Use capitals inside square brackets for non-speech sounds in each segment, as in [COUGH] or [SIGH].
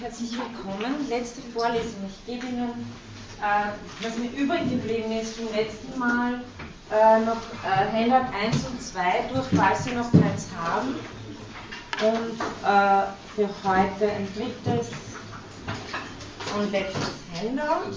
herzlich willkommen. Letzte Vorlesung. Ich gebe Ihnen, äh, was mir übrig geblieben ist vom letzten Mal, äh, noch äh, Handout 1 und 2 durch, falls Sie noch keins haben. Und äh, für heute ein drittes und letztes Handout.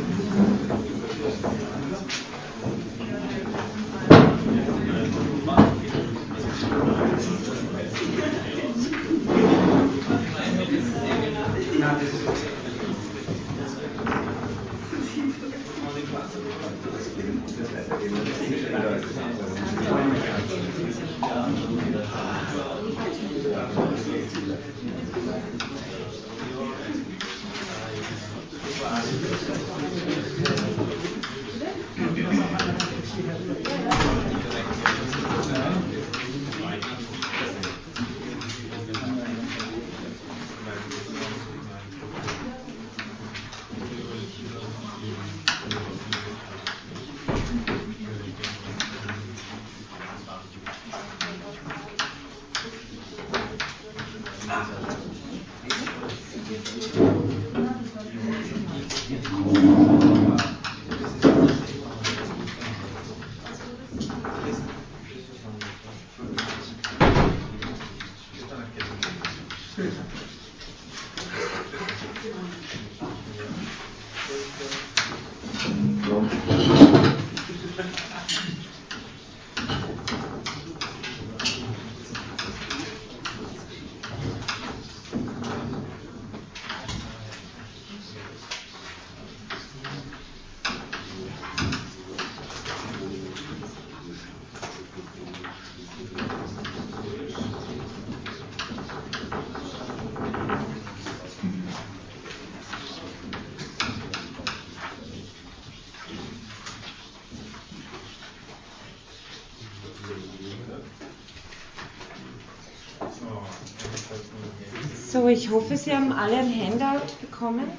So, ich hoffe, Sie haben alle ein Handout bekommen.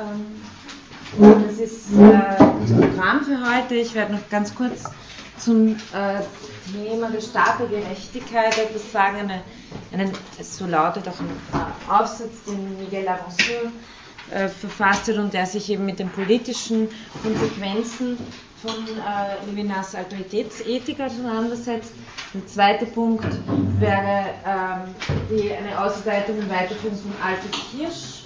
Ähm, das ist äh, das Programm für heute. Ich werde noch ganz kurz zum äh, Thema der Stapelgerechtigkeit etwas sagen. Eine, einen, so lautet auch ein äh, Aufsatz, den Miguel Avanceur äh, verfasst hat und der sich eben mit den politischen Konsequenzen von äh, Levinas Autoritätsethik auseinandersetzt. Der zweite Punkt wäre ähm, die, eine Ausweitung und Weiterführung von Altes Hirsch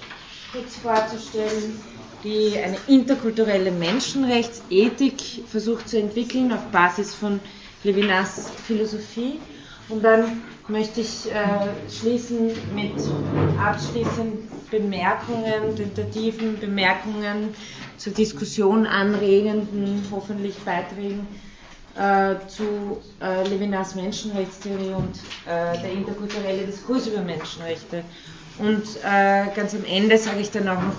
kurz vorzustellen, die eine interkulturelle Menschenrechtsethik versucht zu entwickeln auf Basis von Levinas Philosophie. Und dann möchte ich äh, schließen mit abschließenden Bemerkungen, tentativen Bemerkungen zur Diskussion anregenden, hoffentlich Beiträgen äh, zu äh, Levinas Menschenrechtstheorie und äh, der interkulturelle Diskurs über Menschenrechte. Und äh, ganz am Ende sage ich dann auch noch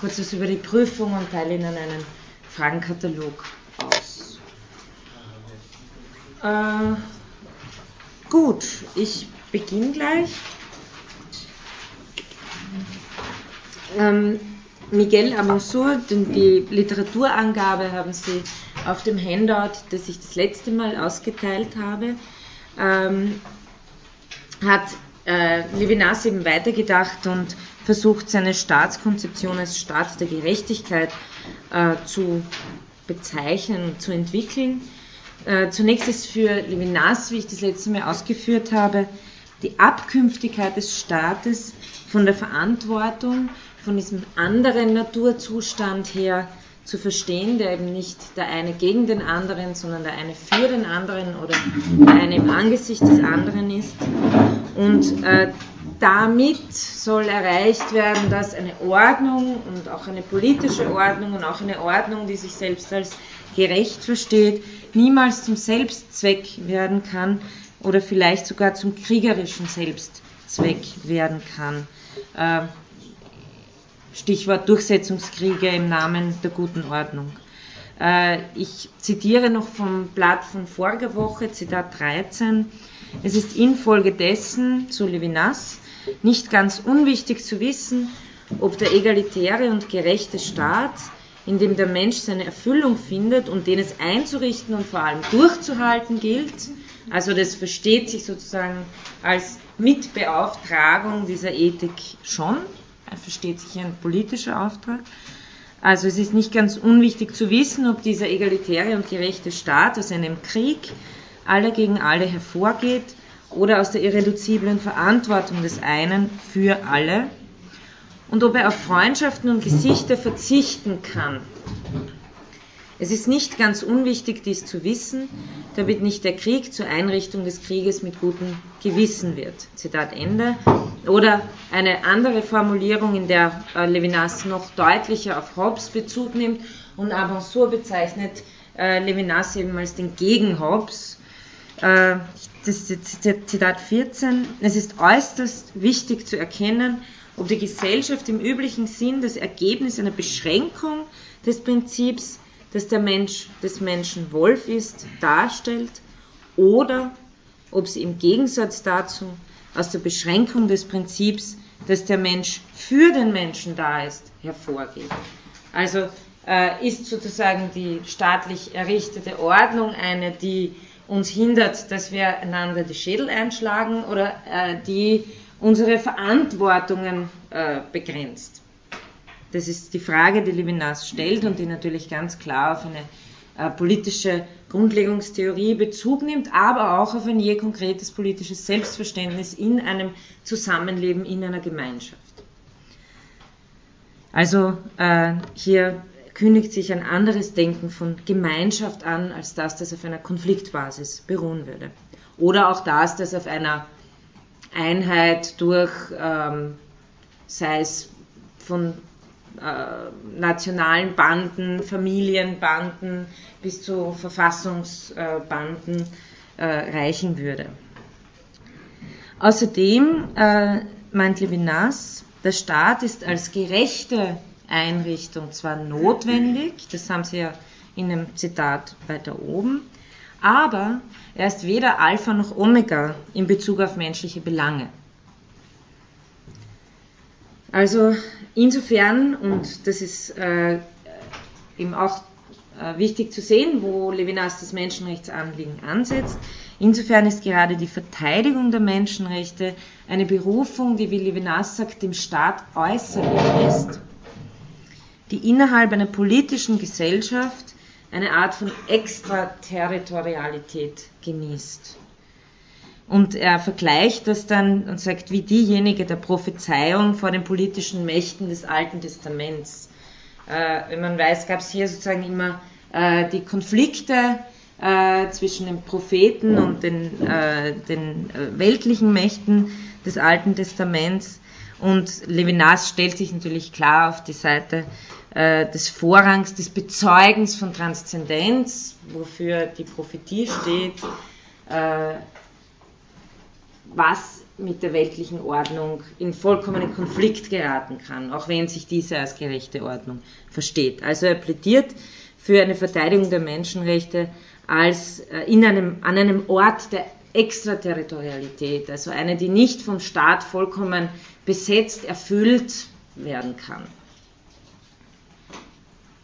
kurz was über die Prüfung und teile Ihnen einen Fragenkatalog aus. Äh, Gut, ich beginne gleich. Ähm, Miguel Amonsur, die Literaturangabe haben Sie auf dem Handout, das ich das letzte Mal ausgeteilt habe, ähm, hat äh, Levinas eben weitergedacht und versucht, seine Staatskonzeption als Staat der Gerechtigkeit äh, zu bezeichnen und zu entwickeln. Äh, zunächst ist für Levinas, wie ich das letzte Mal ausgeführt habe, die Abkünftigkeit des Staates von der Verantwortung, von diesem anderen Naturzustand her zu verstehen, der eben nicht der eine gegen den anderen, sondern der eine für den anderen oder der eine im Angesicht des anderen ist. Und äh, damit soll erreicht werden, dass eine Ordnung und auch eine politische Ordnung und auch eine Ordnung, die sich selbst als gerecht versteht, niemals zum Selbstzweck werden kann oder vielleicht sogar zum kriegerischen Selbstzweck werden kann. Äh, Stichwort Durchsetzungskriege im Namen der guten Ordnung. Äh, ich zitiere noch vom Blatt von voriger Woche, Zitat 13. Es ist infolgedessen, so Levinas, nicht ganz unwichtig zu wissen, ob der egalitäre und gerechte Staat, in dem der Mensch seine Erfüllung findet und den es einzurichten und vor allem durchzuhalten gilt, also das versteht sich sozusagen als Mitbeauftragung dieser Ethik schon, versteht sich ein politischer Auftrag, also es ist nicht ganz unwichtig zu wissen, ob dieser egalitäre und gerechte Staat aus einem Krieg alle gegen alle hervorgeht oder aus der irreduziblen Verantwortung des einen für alle und ob er auf Freundschaften und Gesichter verzichten kann. Es ist nicht ganz unwichtig, dies zu wissen, damit nicht der Krieg zur Einrichtung des Krieges mit gutem Gewissen wird. Zitat Ende. Oder eine andere Formulierung, in der äh, Levinas noch deutlicher auf Hobbes Bezug nimmt und Avansour bezeichnet äh, Levinas eben als den Gegen-Hobbes. Äh, das Zitat 14. Es ist äußerst wichtig zu erkennen, ob die Gesellschaft im üblichen Sinn das Ergebnis einer Beschränkung des Prinzips dass der Mensch des Menschen Wolf ist, darstellt oder ob sie im Gegensatz dazu aus der Beschränkung des Prinzips, dass der Mensch für den Menschen da ist, hervorgeht. Also äh, ist sozusagen die staatlich errichtete Ordnung eine, die uns hindert, dass wir einander die Schädel einschlagen oder äh, die unsere Verantwortungen äh, begrenzt. Das ist die Frage, die Levinas stellt und die natürlich ganz klar auf eine äh, politische Grundlegungstheorie Bezug nimmt, aber auch auf ein je konkretes politisches Selbstverständnis in einem Zusammenleben in einer Gemeinschaft. Also äh, hier kündigt sich ein anderes Denken von Gemeinschaft an, als das, das auf einer Konfliktbasis beruhen würde. Oder auch das, das auf einer Einheit durch, ähm, sei es von äh, nationalen Banden, Familienbanden bis zu Verfassungsbanden äh, reichen würde. Außerdem äh, meint Levinas, der Staat ist als gerechte Einrichtung zwar notwendig, das haben Sie ja in dem Zitat weiter oben, aber er ist weder Alpha noch Omega in Bezug auf menschliche Belange. Also insofern, und das ist äh, eben auch äh, wichtig zu sehen, wo Levinas das Menschenrechtsanliegen ansetzt, insofern ist gerade die Verteidigung der Menschenrechte eine Berufung, die, wie Levinas sagt, dem Staat äußerlich ist, die innerhalb einer politischen Gesellschaft eine Art von Extraterritorialität genießt. Und er vergleicht das dann und sagt, wie diejenige der Prophezeiung vor den politischen Mächten des Alten Testaments. Äh, wenn man weiß, gab es hier sozusagen immer äh, die Konflikte äh, zwischen den Propheten und den, äh, den äh, weltlichen Mächten des Alten Testaments. Und Levinas stellt sich natürlich klar auf die Seite äh, des Vorrangs, des Bezeugens von Transzendenz, wofür die Prophetie steht was mit der weltlichen Ordnung in vollkommenen Konflikt geraten kann, auch wenn sich diese als gerechte Ordnung versteht. Also er plädiert für eine Verteidigung der Menschenrechte als äh, in einem, an einem Ort der Extraterritorialität, also eine, die nicht vom Staat vollkommen besetzt, erfüllt werden kann,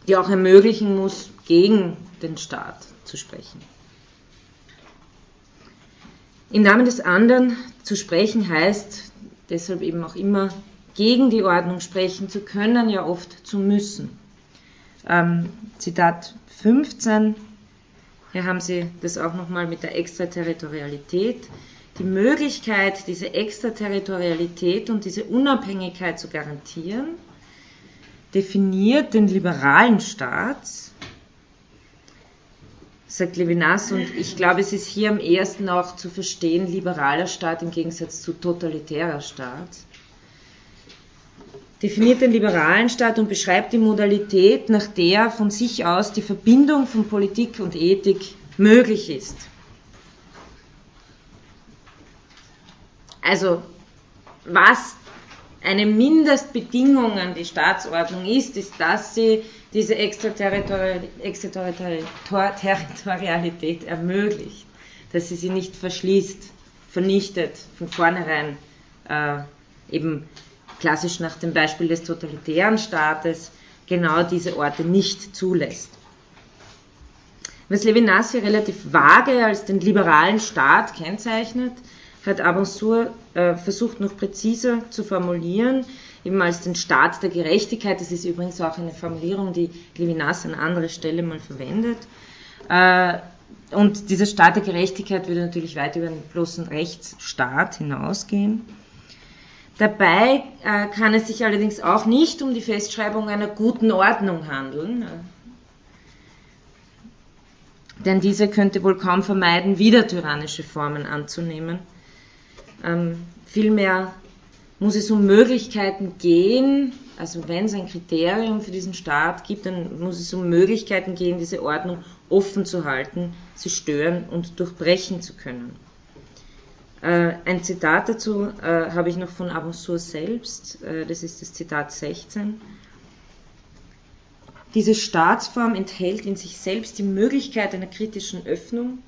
die auch ermöglichen muss, gegen den Staat zu sprechen. Im Namen des anderen zu sprechen heißt deshalb eben auch immer gegen die Ordnung sprechen zu können, ja oft zu müssen. Ähm, Zitat 15, hier haben Sie das auch nochmal mit der Extraterritorialität. Die Möglichkeit, diese Extraterritorialität und diese Unabhängigkeit zu garantieren, definiert den liberalen Staat sagt Levinas. Und ich glaube, es ist hier am ehesten auch zu verstehen, liberaler Staat im Gegensatz zu totalitärer Staat. definiert den liberalen Staat und beschreibt die Modalität, nach der von sich aus die Verbindung von Politik und Ethik möglich ist. Also, was eine Mindestbedingung an die Staatsordnung ist, ist, dass sie diese Extraterritorialität ermöglicht, dass sie sie nicht verschließt, vernichtet, von vornherein äh, eben klassisch nach dem Beispiel des totalitären Staates genau diese Orte nicht zulässt. Was Levinas hier relativ vage als den liberalen Staat kennzeichnet, hat Abensour äh, versucht noch präziser zu formulieren, eben als den Staat der Gerechtigkeit. Das ist übrigens auch eine Formulierung, die Levinas an anderer Stelle mal verwendet. Äh, und dieser Staat der Gerechtigkeit würde natürlich weit über den bloßen Rechtsstaat hinausgehen. Dabei äh, kann es sich allerdings auch nicht um die Festschreibung einer guten Ordnung handeln, denn diese könnte wohl kaum vermeiden, wieder tyrannische Formen anzunehmen. Ähm, vielmehr muss es um Möglichkeiten gehen, also wenn es ein Kriterium für diesen Staat gibt, dann muss es um Möglichkeiten gehen, diese Ordnung offen zu halten, sie stören und durchbrechen zu können. Äh, ein Zitat dazu äh, habe ich noch von Abensour selbst, äh, das ist das Zitat 16. Diese Staatsform enthält in sich selbst die Möglichkeit einer kritischen Öffnung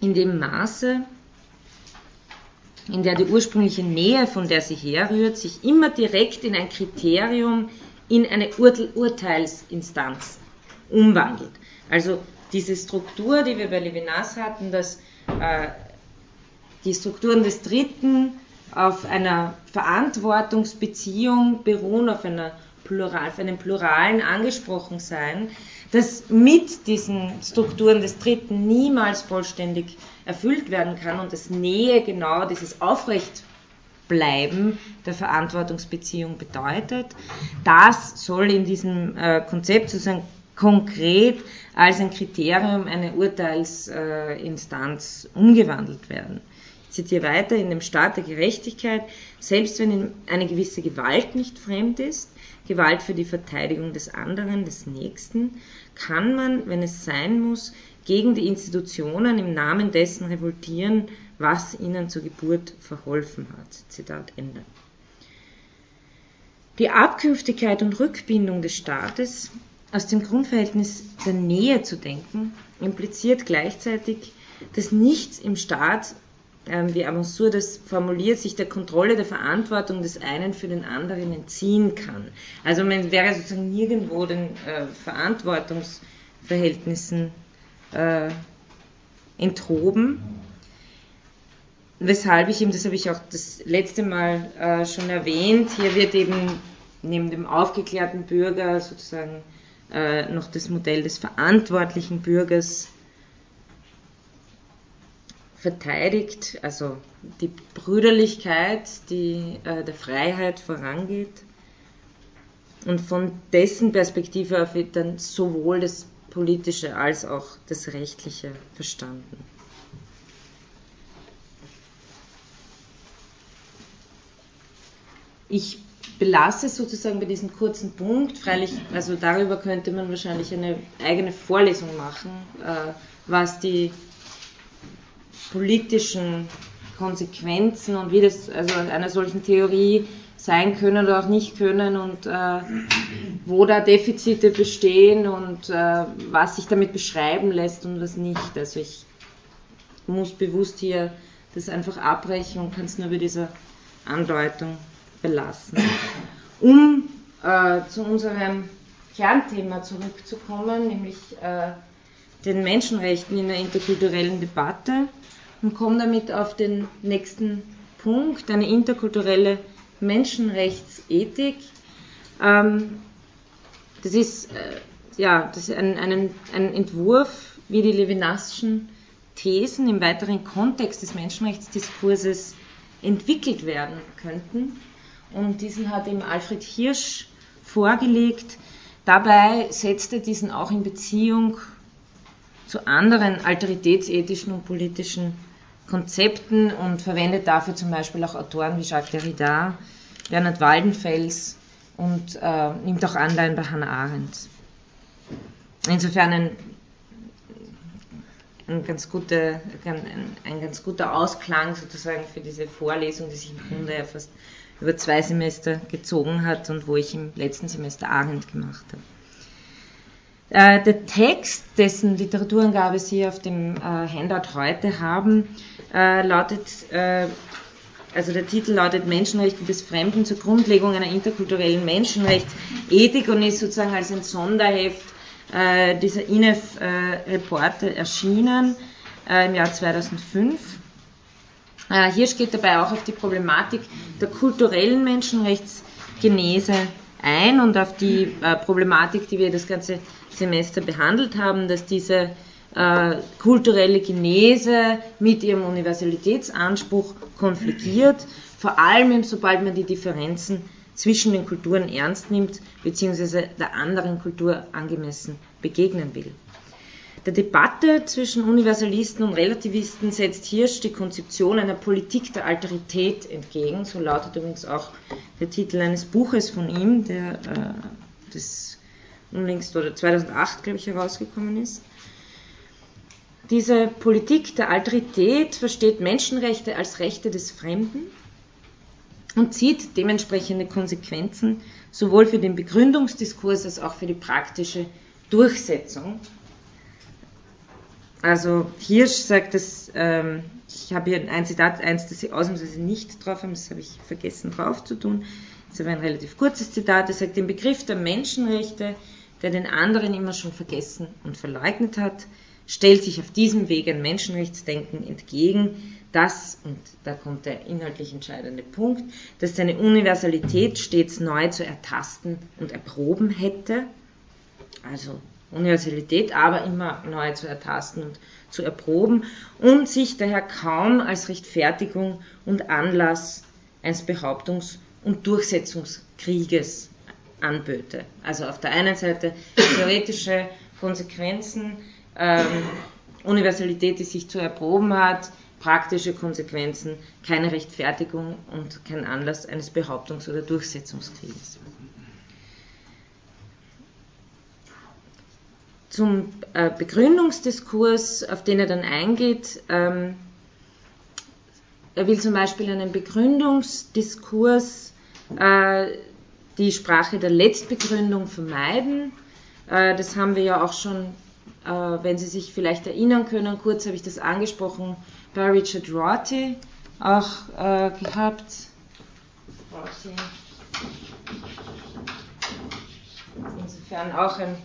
in dem Maße, in der die ursprüngliche Nähe, von der sie herrührt, sich immer direkt in ein Kriterium, in eine Ur Urteilsinstanz umwandelt. Also diese Struktur, die wir bei Levinas hatten, dass äh, die Strukturen des Dritten auf einer Verantwortungsbeziehung beruhen, auf, einer Plural, auf einem pluralen Angesprochensein, das mit diesen Strukturen des Dritten niemals vollständig erfüllt werden kann und das Nähe genau dieses Aufrechtbleiben der Verantwortungsbeziehung bedeutet. Das soll in diesem äh, Konzept sozusagen konkret als ein Kriterium eine Urteilsinstanz äh, umgewandelt werden. Ich zitiere weiter, in dem Staat der Gerechtigkeit, selbst wenn eine gewisse Gewalt nicht fremd ist, Gewalt für die Verteidigung des anderen, des Nächsten, kann man, wenn es sein muss, gegen die Institutionen im Namen dessen revoltieren, was ihnen zur Geburt verholfen hat. Zitat Ende. Die Abkünftigkeit und Rückbindung des Staates aus dem Grundverhältnis der Nähe zu denken, impliziert gleichzeitig, dass nichts im Staat, äh, wie Avansur das formuliert, sich der Kontrolle der Verantwortung des einen für den anderen entziehen kann. Also man wäre sozusagen nirgendwo den äh, Verantwortungsverhältnissen äh, enthoben. Weshalb ich eben, das habe ich auch das letzte Mal äh, schon erwähnt, hier wird eben neben dem aufgeklärten Bürger sozusagen äh, noch das Modell des verantwortlichen Bürgers verteidigt, also die Brüderlichkeit, die äh, der Freiheit vorangeht. Und von dessen Perspektive auf wird dann sowohl das Politische als auch das Rechtliche verstanden. Ich belasse es sozusagen bei diesem kurzen Punkt. Freilich, also darüber könnte man wahrscheinlich eine eigene Vorlesung machen, äh, was die politischen Konsequenzen und wie das also einer solchen Theorie sein können oder auch nicht können und äh, wo da Defizite bestehen und äh, was sich damit beschreiben lässt und was nicht. Also ich muss bewusst hier das einfach abbrechen und kann es nur bei dieser Andeutung belassen. Um äh, zu unserem Kernthema zurückzukommen, nämlich äh, den Menschenrechten in der interkulturellen Debatte und komme damit auf den nächsten Punkt, eine interkulturelle Menschenrechtsethik. Ähm, das ist, äh, ja, das ist ein, ein, ein Entwurf, wie die Levinasschen Thesen im weiteren Kontext des Menschenrechtsdiskurses entwickelt werden könnten und diesen hat ihm Alfred Hirsch vorgelegt. Dabei setzt er diesen auch in Beziehung zu anderen alteritätsethischen und politischen Konzepten und verwendet dafür zum Beispiel auch Autoren wie Jacques Derrida, Bernhard Waldenfels und äh, nimmt auch Anleihen bei Hannah Arendt. Insofern ein, ein, ganz guter, ein, ein ganz guter Ausklang sozusagen für diese Vorlesung, die sich im Grunde ja fast über zwei Semester gezogen hat und wo ich im letzten Semester Arendt gemacht habe. Äh, der Text, dessen Literaturangabe Sie auf dem äh, Handout heute haben, äh, lautet, äh, also der Titel lautet Menschenrechte des Fremden zur Grundlegung einer interkulturellen Menschenrechtsethik und ist sozusagen als ein Sonderheft äh, dieser INEF-Reporte erschienen im Jahr 2005. Hier steht dabei auch auf die Problematik der kulturellen Menschenrechtsgenese ein und auf die Problematik, die wir das ganze Semester behandelt haben, dass diese äh, kulturelle Genese mit ihrem Universalitätsanspruch konfligiert, vor allem sobald man die Differenzen zwischen den Kulturen ernst nimmt, beziehungsweise der anderen Kultur angemessen begegnen will. Der Debatte zwischen Universalisten und Relativisten setzt Hirsch die Konzeption einer Politik der Alterität entgegen. So lautet übrigens auch der Titel eines Buches von ihm, der äh, das unlängst oder 2008, glaube ich, herausgekommen ist. Diese Politik der Alterität versteht Menschenrechte als Rechte des Fremden und zieht dementsprechende Konsequenzen sowohl für den Begründungsdiskurs als auch für die praktische Durchsetzung. Also Hirsch sagt es, ähm, ich habe hier ein Zitat, eins, das Sie ausnahmsweise nicht drauf haben, das habe ich vergessen drauf zu tun. Das ist aber ein relativ kurzes Zitat. Er sagt, den Begriff der Menschenrechte der den anderen immer schon vergessen und verleugnet hat, stellt sich auf diesem Weg ein Menschenrechtsdenken entgegen, das, und da kommt der inhaltlich entscheidende Punkt, dass seine Universalität stets neu zu ertasten und erproben hätte, also Universalität, aber immer neu zu ertasten und zu erproben und sich daher kaum als Rechtfertigung und Anlass eines Behauptungs- und Durchsetzungskrieges anböte. Also auf der einen Seite theoretische Konsequenzen, ähm, Universalität, die sich zu erproben hat, praktische Konsequenzen, keine Rechtfertigung und kein Anlass eines Behauptungs- oder Durchsetzungskrieges. Zum äh, Begründungsdiskurs, auf den er dann eingeht, ähm, er will zum Beispiel einen Begründungsdiskurs äh, die Sprache der Letztbegründung vermeiden. Äh, das haben wir ja auch schon, wenn Sie sich vielleicht erinnern können, kurz habe ich das angesprochen, bei Richard Rorty auch äh, gehabt. Insofern auch ein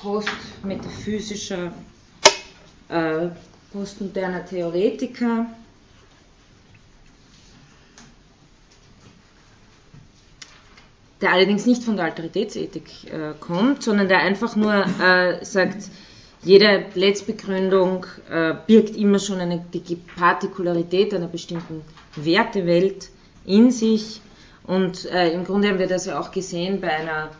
postmetaphysischer, postmoderner Theoretiker. Der allerdings nicht von der Alteritätsethik äh, kommt, sondern der einfach nur äh, sagt, jede Letztbegründung äh, birgt immer schon eine die Partikularität einer bestimmten Wertewelt in sich. Und äh, im Grunde haben wir das ja auch gesehen bei einer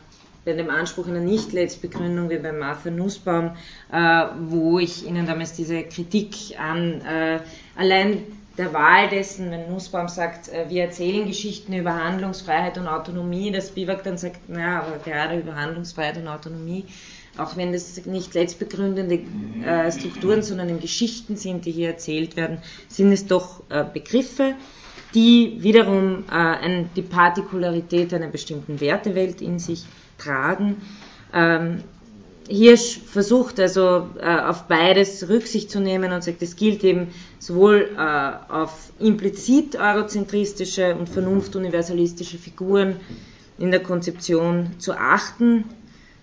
bei dem Anspruch einer Nicht-Letztbegründung wie bei Martha Nussbaum, äh, wo ich Ihnen damals diese Kritik an äh, allein der Wahl dessen, wenn Nussbaum sagt, äh, wir erzählen Geschichten über Handlungsfreiheit und Autonomie, dass Biwak dann sagt, naja, aber gerade über Handlungsfreiheit und Autonomie, auch wenn das nicht letztbegründende äh, Strukturen, sondern in Geschichten sind, die hier erzählt werden, sind es doch äh, Begriffe, die wiederum die Partikularität einer bestimmten Wertewelt in sich tragen. Ähm, Hirsch versucht also äh, auf beides Rücksicht zu nehmen und sagt, es gilt eben sowohl äh, auf implizit eurozentristische und vernunftuniversalistische Figuren in der Konzeption zu achten,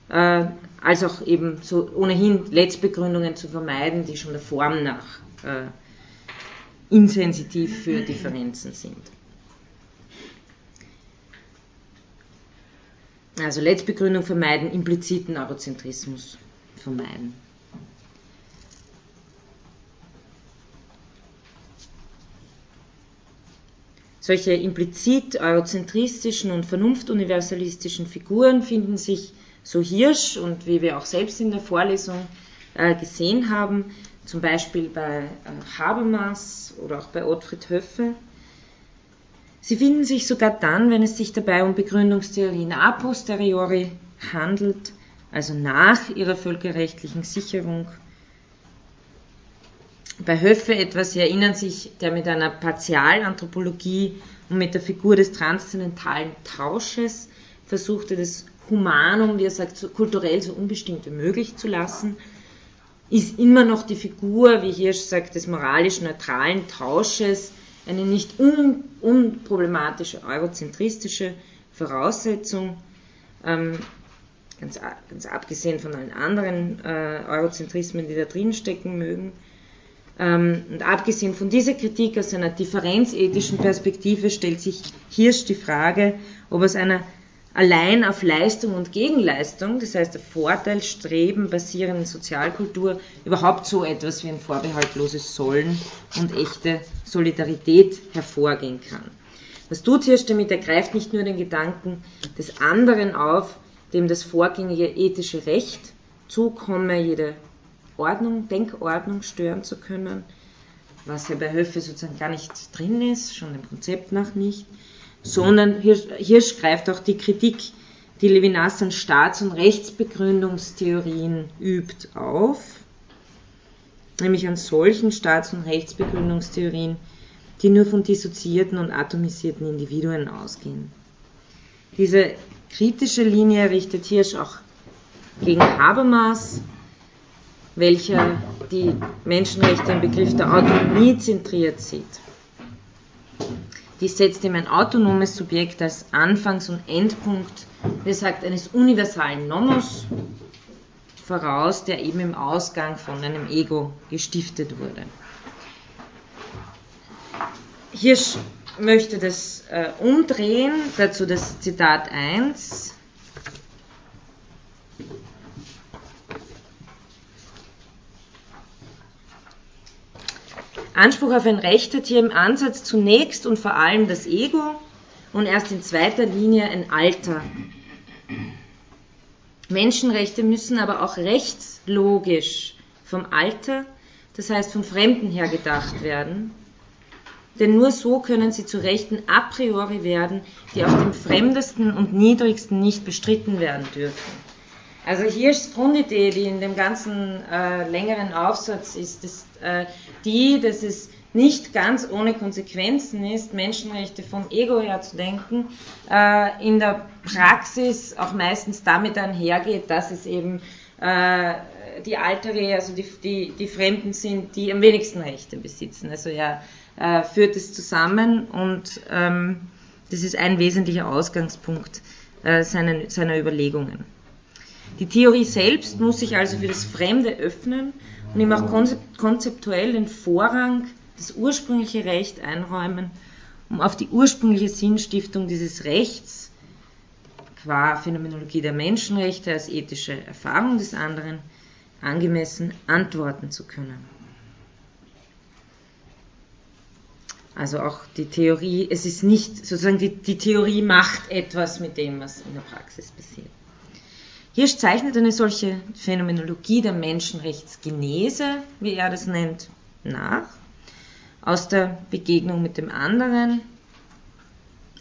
äh, als auch eben so ohnehin Letztbegründungen zu vermeiden, die schon der Form nach äh, insensitiv für Differenzen sind. Also Letztbegründung vermeiden, impliziten Eurozentrismus vermeiden. Solche implizit eurozentristischen und vernunftuniversalistischen Figuren finden sich so Hirsch und wie wir auch selbst in der Vorlesung äh, gesehen haben, zum Beispiel bei äh, Habermas oder auch bei Ottfried Höffe Sie finden sich sogar dann, wenn es sich dabei um Begründungstheorien a posteriori handelt, also nach ihrer völkerrechtlichen Sicherung. Bei Höffe etwas, Sie erinnern sich, der mit einer Partialanthropologie und mit der Figur des transzendentalen Tausches versuchte, das Humanum, wie er sagt, so kulturell so unbestimmt wie möglich zu lassen, ist immer noch die Figur, wie Hirsch sagt, des moralisch neutralen Tausches, eine nicht un unproblematische eurozentristische Voraussetzung, ähm, ganz, ganz, abgesehen von allen anderen äh, Eurozentrismen, die da drin stecken mögen. Ähm, und abgesehen von dieser Kritik aus einer differenzethischen Perspektive stellt sich Hirsch die Frage, ob aus einer allein auf Leistung und Gegenleistung, das heißt auf Vorteilstreben basierenden Sozialkultur, überhaupt so etwas wie ein vorbehaltloses Sollen und echte Solidarität hervorgehen kann. Was tut Hirsch damit? Er greift nicht nur den Gedanken des anderen auf, dem das vorgängige ethische Recht zukomme, jede Ordnung, Denkordnung stören zu können, was ja bei Höfe sozusagen gar nicht drin ist, schon dem Konzept nach nicht, sondern Hirsch, Hirsch greift auch die Kritik, die Levinas an Staats- und Rechtsbegründungstheorien übt, auf, nämlich an solchen Staats- und Rechtsbegründungstheorien, die nur von dissoziierten und atomisierten Individuen ausgehen. Diese kritische Linie richtet Hirsch auch gegen Habermas, welcher die Menschenrechte im Begriff der Autonomie zentriert sieht. Dies setzt ihm ein autonomes Subjekt als Anfangs- und Endpunkt, wie sagt, eines universalen Nomos voraus, der eben im Ausgang von einem Ego gestiftet wurde. Hirsch möchte das äh, umdrehen, dazu das Zitat 1. Anspruch auf ein Recht hat hier im Ansatz zunächst und vor allem das Ego und erst in zweiter Linie ein Alter. Menschenrechte müssen aber auch rechtslogisch vom Alter, das heißt vom Fremden her gedacht werden, denn nur so können sie zu Rechten a priori werden, die auf dem fremdesten und niedrigsten nicht bestritten werden dürfen. Also hier ist Grundidee, die in dem ganzen äh, längeren Aufsatz ist, ist äh, die, dass es nicht ganz ohne Konsequenzen ist, Menschenrechte vom Ego her zu denken, äh, in der Praxis auch meistens damit einhergeht, dass es eben äh, die Altere, also die, die, die Fremden sind, die am wenigsten Rechte besitzen. Also ja, äh, führt es zusammen und ähm, das ist ein wesentlicher Ausgangspunkt äh, seiner, seiner Überlegungen. Die Theorie selbst muss sich also für das Fremde öffnen und ihm auch konzeptuell den Vorrang, das ursprüngliche Recht einräumen, um auf die ursprüngliche Sinnstiftung dieses Rechts qua Phänomenologie der Menschenrechte als ethische Erfahrung des anderen angemessen antworten zu können. Also auch die Theorie, es ist nicht sozusagen die, die Theorie macht etwas mit dem, was in der Praxis passiert. Hirsch zeichnet eine solche Phänomenologie der Menschenrechtsgenese, wie er das nennt, nach, aus der Begegnung mit dem anderen,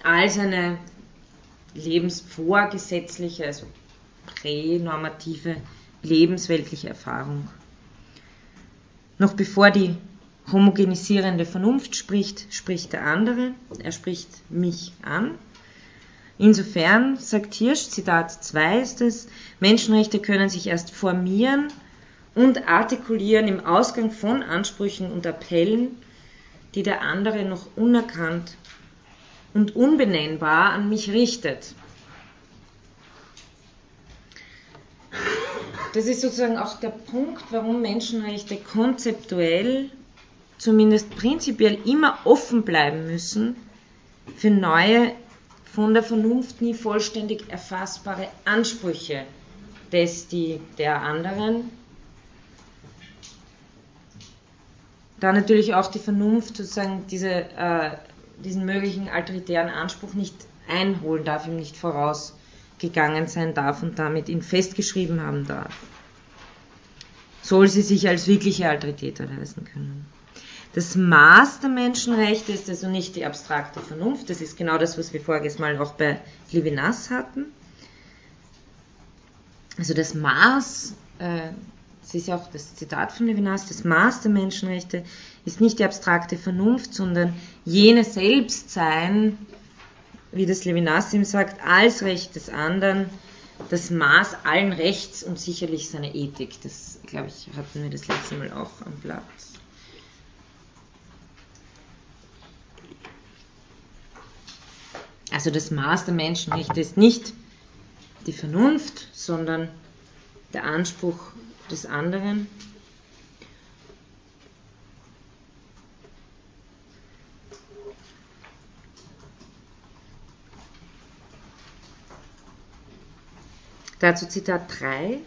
als eine lebensvorgesetzliche, also pränormative, lebensweltliche Erfahrung. Noch bevor die homogenisierende Vernunft spricht, spricht der andere, er spricht mich an Insofern, sagt Hirsch, Zitat 2 ist es, Menschenrechte können sich erst formieren und artikulieren im Ausgang von Ansprüchen und Appellen, die der andere noch unerkannt und unbenennbar an mich richtet. Das ist sozusagen auch der Punkt, warum Menschenrechte konzeptuell, zumindest prinzipiell immer offen bleiben müssen für neue von der Vernunft nie vollständig erfassbare Ansprüche des, die, der anderen. Da natürlich auch die Vernunft sozusagen diese, äh, diesen möglichen alteritären Anspruch nicht einholen darf, ihm nicht vorausgegangen sein darf und damit ihn festgeschrieben haben darf. Soll sie sich als wirkliche Alterität erweisen können. Das Maß der Menschenrechte ist also nicht die abstrakte Vernunft, das ist genau das, was wir voriges Mal auch bei Levinas hatten. Also das Maß, äh, das ist ja auch das Zitat von Levinas, das Maß der Menschenrechte ist nicht die abstrakte Vernunft, sondern jene Selbstsein, wie das Levinas ihm sagt, als Recht des anderen, das Maß allen Rechts und sicherlich seine Ethik. Das, glaube ich, hatten wir das letzte Mal auch am Platz. Also das Maß der Menschenrechte ist nicht die Vernunft, sondern der Anspruch des anderen. Dazu Zitat 3.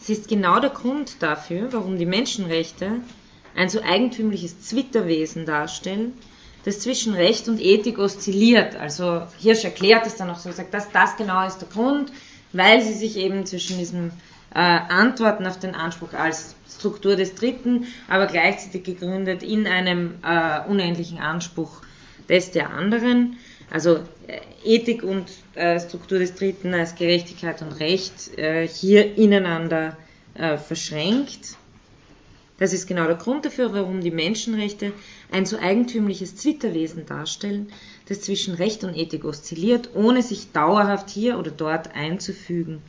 Es ist genau der Grund dafür, warum die Menschenrechte ein so eigentümliches Zwitterwesen darstellen, das zwischen Recht und Ethik oszilliert. Also Hirsch erklärt es dann auch so, sagt, dass das genau ist der Grund, weil sie sich eben zwischen diesem äh, Antworten auf den Anspruch als Struktur des Dritten, aber gleichzeitig gegründet in einem äh, unendlichen Anspruch des der anderen also äh, Ethik und äh, Struktur des Dritten als Gerechtigkeit und Recht äh, hier ineinander äh, verschränkt. Das ist genau der Grund dafür, warum die Menschenrechte ein so eigentümliches Zwitterwesen darstellen, das zwischen Recht und Ethik oszilliert, ohne sich dauerhaft hier oder dort einzufügen.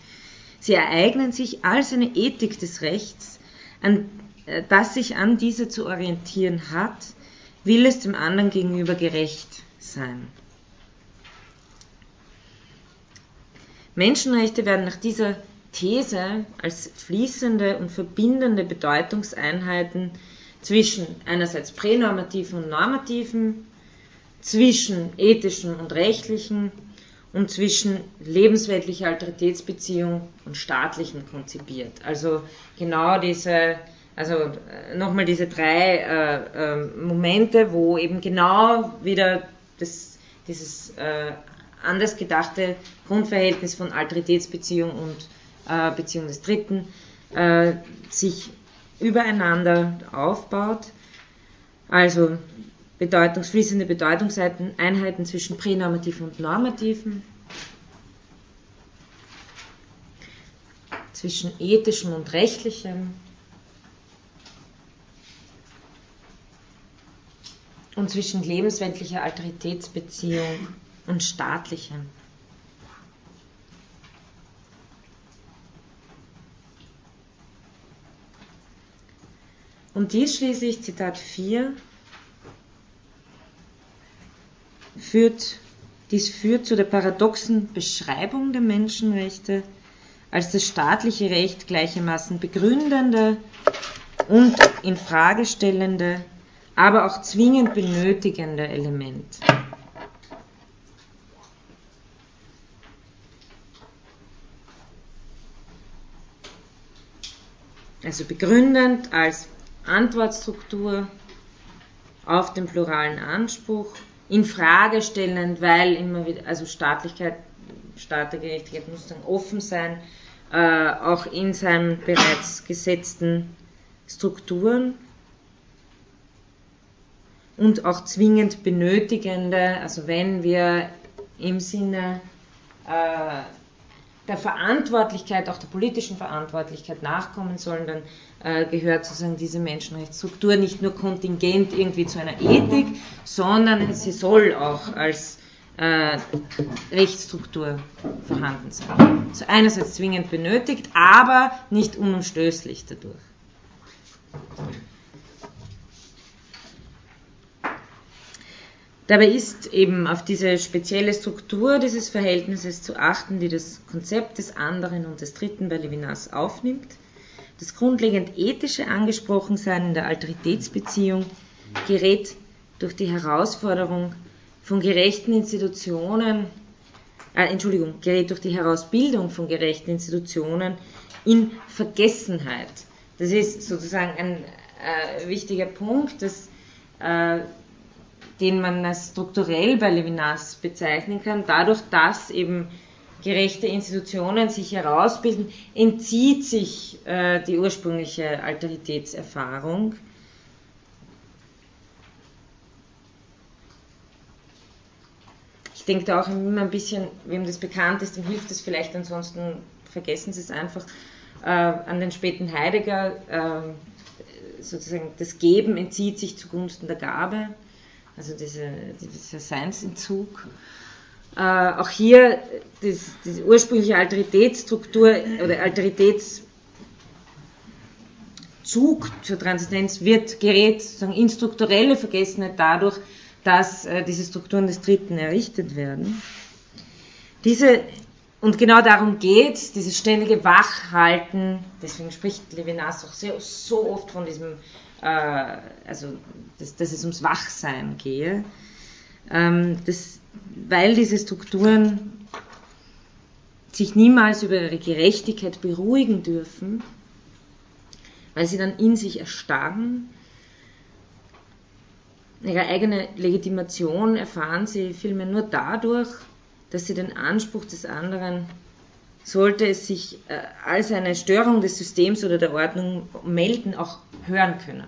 Sie ereignen sich als eine Ethik des Rechts, an, äh, das sich an dieser zu orientieren hat, will es dem anderen gegenüber gerecht sein. Menschenrechte werden nach dieser These als fließende und verbindende Bedeutungseinheiten zwischen einerseits pränormativen und normativen, zwischen ethischen und rechtlichen und zwischen lebensweltlicher Alteritätsbeziehung und staatlichen konzipiert. Also genau diese, also äh, nochmal diese drei äh, äh, Momente, wo eben genau wieder das, dieses äh, anders gedachte Grundverhältnis von Alteritätsbeziehung und äh, Beziehung des Dritten äh, sich übereinander aufbaut. Also bedeutungsfließende Bedeutungseinheiten zwischen pränormativen und normativen, zwischen ethischem und rechtlichem und zwischen lebensweltlicher Alteritätsbeziehung und staatlichem. Und dies schließlich, Zitat 4, führt, dies führt zu der paradoxen Beschreibung der Menschenrechte als das staatliche Recht gleichermaßen begründende und in Frage stellende, aber auch zwingend benötigende Element. also begründend als Antwortstruktur auf den pluralen Anspruch, in Frage stellend, weil immer wieder, also Staatlichkeit, Staat der Gerechtigkeit muss dann offen sein, äh, auch in seinen bereits gesetzten Strukturen und auch zwingend benötigende, also wenn wir im Sinne äh, der Verantwortlichkeit, auch der politischen Verantwortlichkeit nachkommen sollen, dann äh, gehört sozusagen diese Menschenrechtsstruktur nicht nur kontingent irgendwie zu einer Ethik, sondern sie soll auch als äh, Rechtsstruktur vorhanden sein. Also einerseits zwingend benötigt, aber nicht unumstößlich dadurch. Dabei ist eben auf diese spezielle Struktur dieses Verhältnisses zu achten, die das Konzept des anderen und des Dritten bei Levinas aufnimmt. Das grundlegend ethische Angesprochensein in der Alteritätsbeziehung gerät durch die Herausforderung von gerechten Institutionen, äh, Entschuldigung, gerät durch die Herausbildung von gerechten Institutionen in Vergessenheit. Das ist sozusagen ein äh, wichtiger Punkt, dass äh, den man als strukturell bei Levinas bezeichnen kann, dadurch, dass eben gerechte Institutionen sich herausbilden, entzieht sich äh, die ursprüngliche Alteritätserfahrung. Ich denke da auch immer ein bisschen, wem das bekannt ist, dem hilft es vielleicht, ansonsten vergessen Sie es einfach, äh, an den späten Heidegger, äh, sozusagen das Geben entzieht sich zugunsten der Gabe also diese, dieser Seinsentzug. Äh, auch hier das, diese ursprüngliche Alteritätsstruktur oder Alteritätszug zur Transistenz wird gerät sozusagen in strukturelle Vergessenheit dadurch, dass äh, diese Strukturen des Dritten errichtet werden. Diese, und genau darum geht dieses ständige Wachhalten, deswegen spricht Levinas auch sehr, so oft von diesem, also dass, dass, es ums Wachsein gehe, ähm, das, weil diese Strukturen sich niemals über ihre Gerechtigkeit beruhigen dürfen, weil sie dann in sich erstarren Ihre eigene Legitimation erfahren sie vielmehr nur dadurch, dass sie den Anspruch des anderen, sollte es sich äh, als eine Störung des Systems oder der Ordnung melden, auch hören können.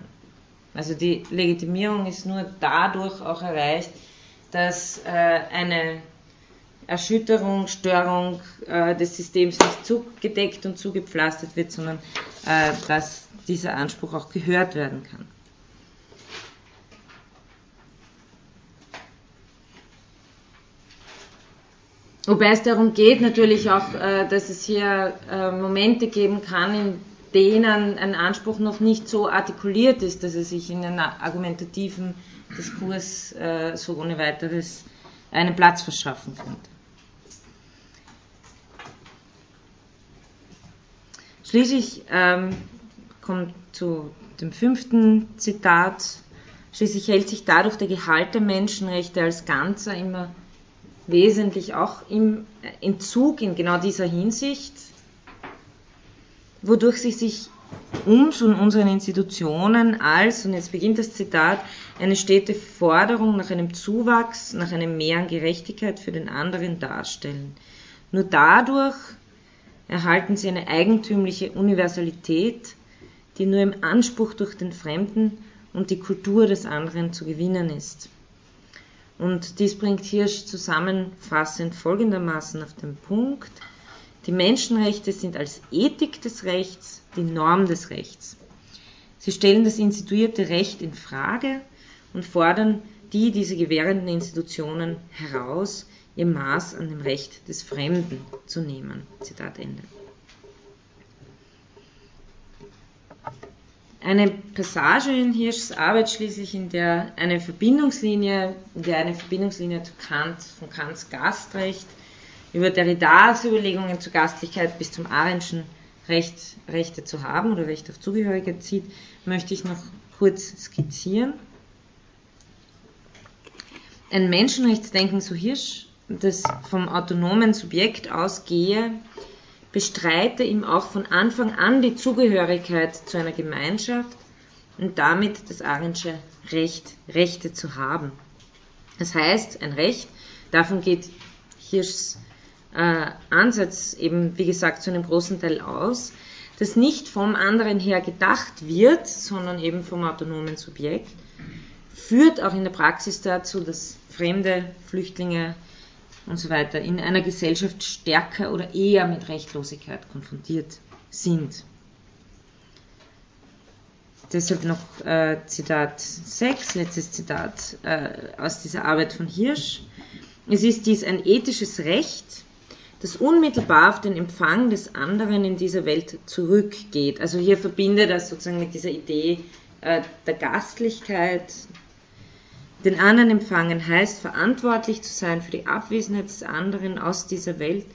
Also die Legitimierung ist nur dadurch auch erreicht, dass äh, eine Erschütterung, Störung äh, des Systems nicht zugedeckt und zugepflastert wird, sondern dass dieser Anspruch auch gehört werden kann. Wobei es darum geht natürlich auch, äh, dass es hier äh, Momente geben kann, in denen ein Anspruch noch nicht so artikuliert ist, dass er sich in einem argumentativen Diskurs äh, so ohne weiteres einen Platz verschaffen könnte. Schließlich ähm, kommt zu dem fünften Zitat. Schließlich hält sich dadurch der Gehalt der Menschenrechte als Ganzer immer wesentlich auch im Entzug in genau dieser Hinsicht, wodurch sie sich uns und unseren Institutionen als, und jetzt beginnt das Zitat, eine stete Forderung nach einem Zuwachs, nach einem Mehr an Gerechtigkeit für den anderen darstellen. Nur dadurch erhalten sie eine eigentümliche Universalität, die nur im Anspruch durch den Fremden und die Kultur des anderen zu gewinnen ist. Und dies bringt Hirsch zusammenfassend folgendermaßen auf den Punkt. Die Menschenrechte sind als Ethik des Rechts die Norm des Rechts. Sie stellen das instituierte Recht in Frage und fordern die diese gewährenden Institutionen heraus, ihr Maß an dem Recht des Fremden zu nehmen. Zitat Ende. Eine Passage in Hirschs Arbeit schließlich, in der eine Verbindungslinie, in der eine Verbindungslinie zu Kant, von Kants Gastrecht über Derridas Überlegungen zur Gastlichkeit bis zum Arendtschen Recht, Rechte zu haben oder Recht auf Zugehörigkeit zieht, möchte ich noch kurz skizzieren. Ein Menschenrechtsdenken, so Hirsch, das vom autonomen Subjekt ausgehe, bestreite ihm auch von Anfang an die Zugehörigkeit zu einer Gemeinschaft und damit das Arendsche Recht, Rechte zu haben. Das heißt, ein Recht, davon geht Hirschs äh, Ansatz eben, wie gesagt, zu einem großen Teil aus, das nicht vom anderen her gedacht wird, sondern eben vom autonomen Subjekt, führt auch in der Praxis dazu, dass fremde Flüchtlinge und so weiter in einer Gesellschaft stärker oder eher mit Rechtlosigkeit konfrontiert sind. Deshalb noch äh, Zitat 6, letztes Zitat äh, aus dieser Arbeit von Hirsch. Es ist dies ein ethisches Recht, das unmittelbar auf den Empfang des anderen in dieser Welt zurückgeht. Also hier verbindet er sozusagen mit dieser Idee äh, der Gastlichkeit, den anderen empfangen heißt, verantwortlich zu sein für die Abwesenheit des anderen aus dieser Welt,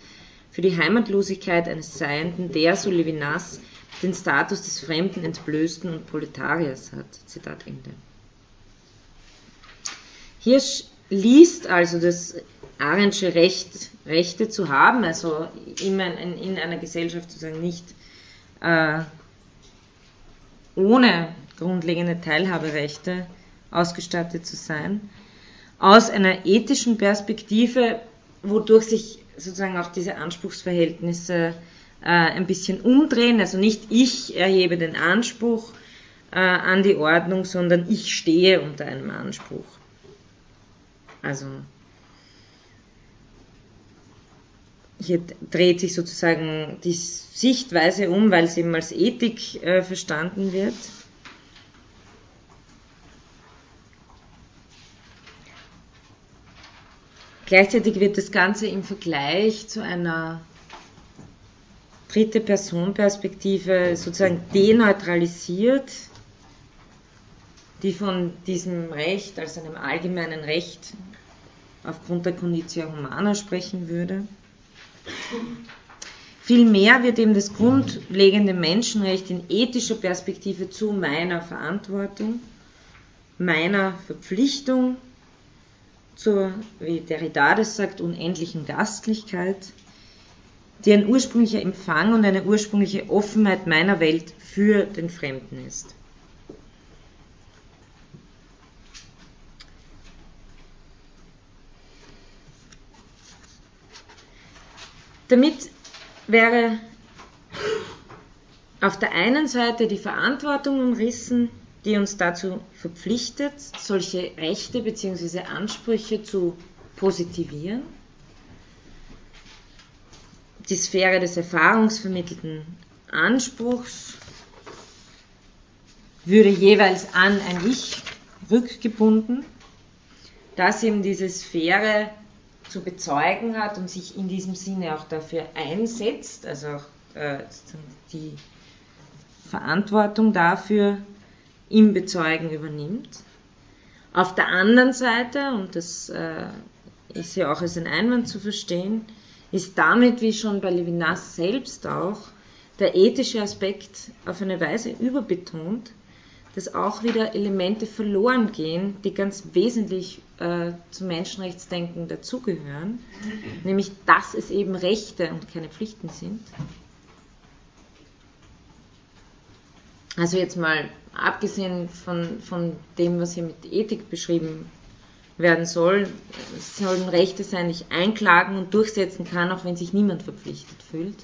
für die Heimatlosigkeit eines Seienden, der, so Levinas, den Status des Fremden entblößten und Proletariers hat. Zitat Ende. Hier liest also das Arendsche Recht, Rechte zu haben, also immer in, in einer Gesellschaft sozusagen nicht äh, ohne grundlegende Teilhaberechte ausgestattet zu sein, aus einer ethischen Perspektive, wodurch sich sozusagen auch diese Anspruchsverhältnisse äh, ein bisschen umdrehen. Also nicht ich erhebe den Anspruch äh, an die Ordnung, sondern ich stehe unter einem Anspruch. Also hier dreht sich sozusagen die Sichtweise um, weil es eben als Ethik äh, verstanden wird. Gleichzeitig wird das Ganze im Vergleich zu einer dritte Person-Perspektive sozusagen deneutralisiert, die von diesem Recht als einem allgemeinen Recht aufgrund der Conditio Humana sprechen würde. Vielmehr wird eben das grundlegende Menschenrecht in ethischer Perspektive zu meiner Verantwortung, meiner Verpflichtung zur, wie Derrida das sagt, unendlichen Gastlichkeit, die ein ursprünglicher Empfang und eine ursprüngliche Offenheit meiner Welt für den Fremden ist. Damit wäre auf der einen Seite die Verantwortung umrissen, die uns dazu verpflichtet, solche Rechte bzw. Ansprüche zu positivieren. Die Sphäre des erfahrungsvermittelten Anspruchs würde jeweils an ein Ich rückgebunden, das eben diese Sphäre zu bezeugen hat und sich in diesem Sinne auch dafür einsetzt, also auch äh, die Verantwortung dafür im Bezeugen übernimmt. Auf der anderen Seite, und das äh, ist ja auch als ein Einwand zu verstehen, ist damit, wie schon bei Levinas selbst auch, der ethische Aspekt auf eine Weise überbetont, dass auch wieder Elemente verloren gehen, die ganz wesentlich äh, zum Menschenrechtsdenken dazugehören, nämlich dass es eben Rechte und keine Pflichten sind. Also jetzt mal abgesehen von, von dem, was hier mit Ethik beschrieben werden soll, sollen Rechte sein, die ich einklagen und durchsetzen kann, auch wenn sich niemand verpflichtet fühlt.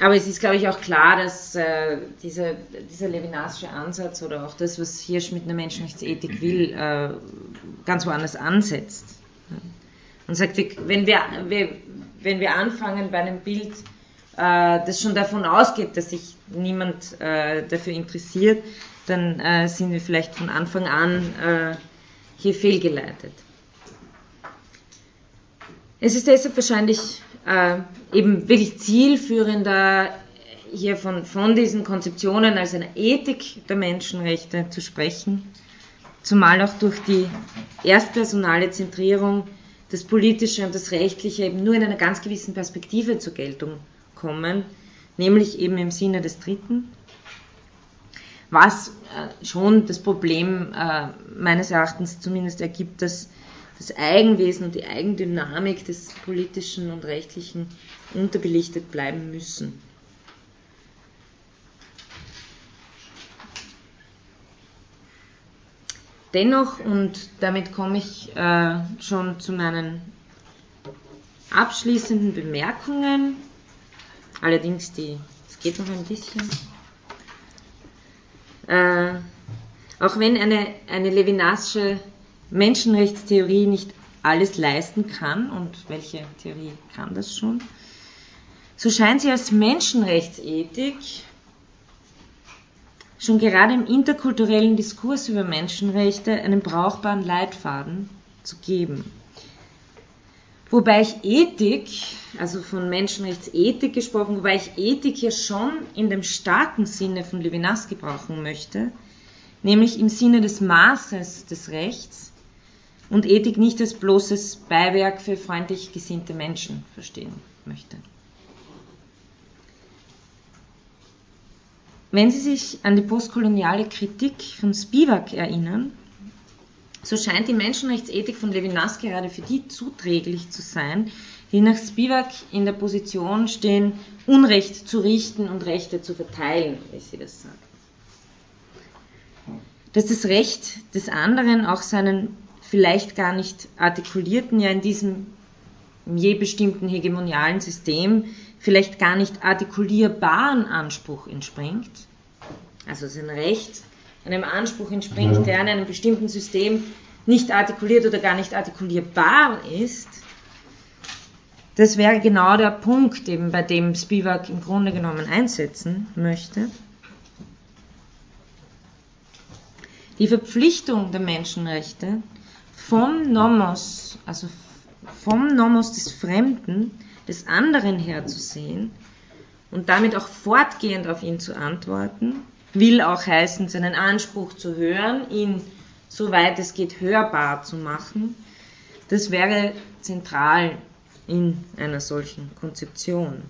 Aber es ist, glaube ich, auch klar, dass äh, dieser, dieser Levinasche Ansatz oder auch das, was Hirsch mit einer Menschenrechtsethik will, äh, ganz woanders ansetzt. Und sagt, wenn wir, wenn wir anfangen bei einem Bild, äh, das schon davon ausgeht, dass sich niemand äh, dafür interessiert, dann äh, sind wir vielleicht von Anfang an äh, hier fehlgeleitet. Es ist deshalb wahrscheinlich äh, eben wirklich zielführender, hier von, von diesen Konzeptionen als einer Ethik der Menschenrechte zu sprechen, zumal auch durch die erstpersonale Zentrierung das Politische und das Rechtliche eben nur in einer ganz gewissen Perspektive zur Geltung kommen, nämlich eben im Sinne des Dritten, was äh, schon das Problem äh, meines Erachtens zumindest ergibt, dass das Eigenwesen und die Eigendynamik des politischen und rechtlichen unterbelichtet bleiben müssen. Dennoch, und damit komme ich äh, schon zu meinen abschließenden Bemerkungen, allerdings die, es geht noch ein bisschen, äh, auch wenn eine, eine Levinasche Menschenrechtstheorie nicht alles leisten kann, und welche Theorie kann das schon, so scheint sie als Menschenrechtsethik schon gerade im interkulturellen Diskurs über Menschenrechte einen brauchbaren Leitfaden zu geben. Wobei ich Ethik, also von Menschenrechtsethik gesprochen, wobei ich Ethik hier schon in dem starken Sinne von Levinas gebrauchen möchte, nämlich im Sinne des Maßes des Rechts, und Ethik nicht als bloßes Beiwerk für freundlich gesinnte Menschen verstehen möchte. Wenn Sie sich an die postkoloniale Kritik von Spivak erinnern, so scheint die Menschenrechtsethik von Levinas gerade für die zuträglich zu sein, die nach Spivak in der Position stehen, Unrecht zu richten und Rechte zu verteilen, wie sie das sagt. Dass das Recht des anderen auch seinen vielleicht gar nicht artikulierten, ja in diesem je bestimmten hegemonialen System vielleicht gar nicht artikulierbaren Anspruch entspringt, also sein Recht einem Anspruch entspringt, der in einem bestimmten System nicht artikuliert oder gar nicht artikulierbar ist, das wäre genau der Punkt, eben bei dem Spivak im Grunde genommen einsetzen möchte. Die Verpflichtung der Menschenrechte vom Nomos, also vom Nomos des Fremden, des anderen her zu sehen und damit auch fortgehend auf ihn zu antworten, will auch heißen, seinen Anspruch zu hören, ihn soweit es geht hörbar zu machen. Das wäre zentral in einer solchen Konzeption.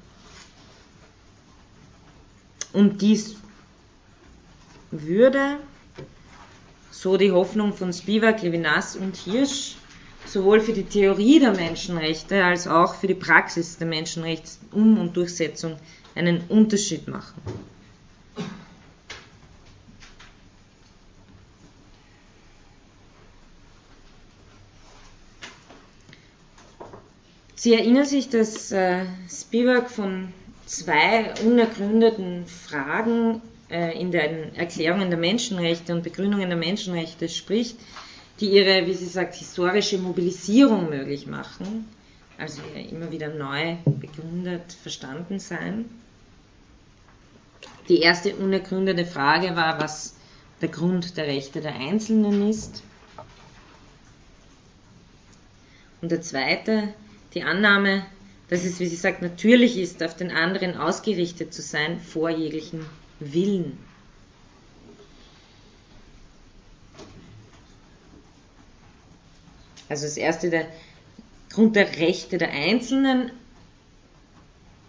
Und dies würde, so die Hoffnung von Spivak, Levinas und Hirsch, sowohl für die Theorie der Menschenrechte als auch für die Praxis der Menschenrechtsum- und Durchsetzung einen Unterschied machen. Sie erinnern sich, dass äh, Spivak von zwei unergründeten Fragen äh, in den Erklärungen der Menschenrechte und Begründungen der Menschenrechte spricht, die ihre, wie sie sagt, historische Mobilisierung möglich machen, also immer wieder neu begründet verstanden sein. Die erste unergründete Frage war, was der Grund der Rechte der Einzelnen ist. Und der zweite, die Annahme, dass es, wie sie sagt, natürlich ist, auf den anderen ausgerichtet zu sein, vor jeglichen Willen. Also das erste, der Grund der Rechte der Einzelnen,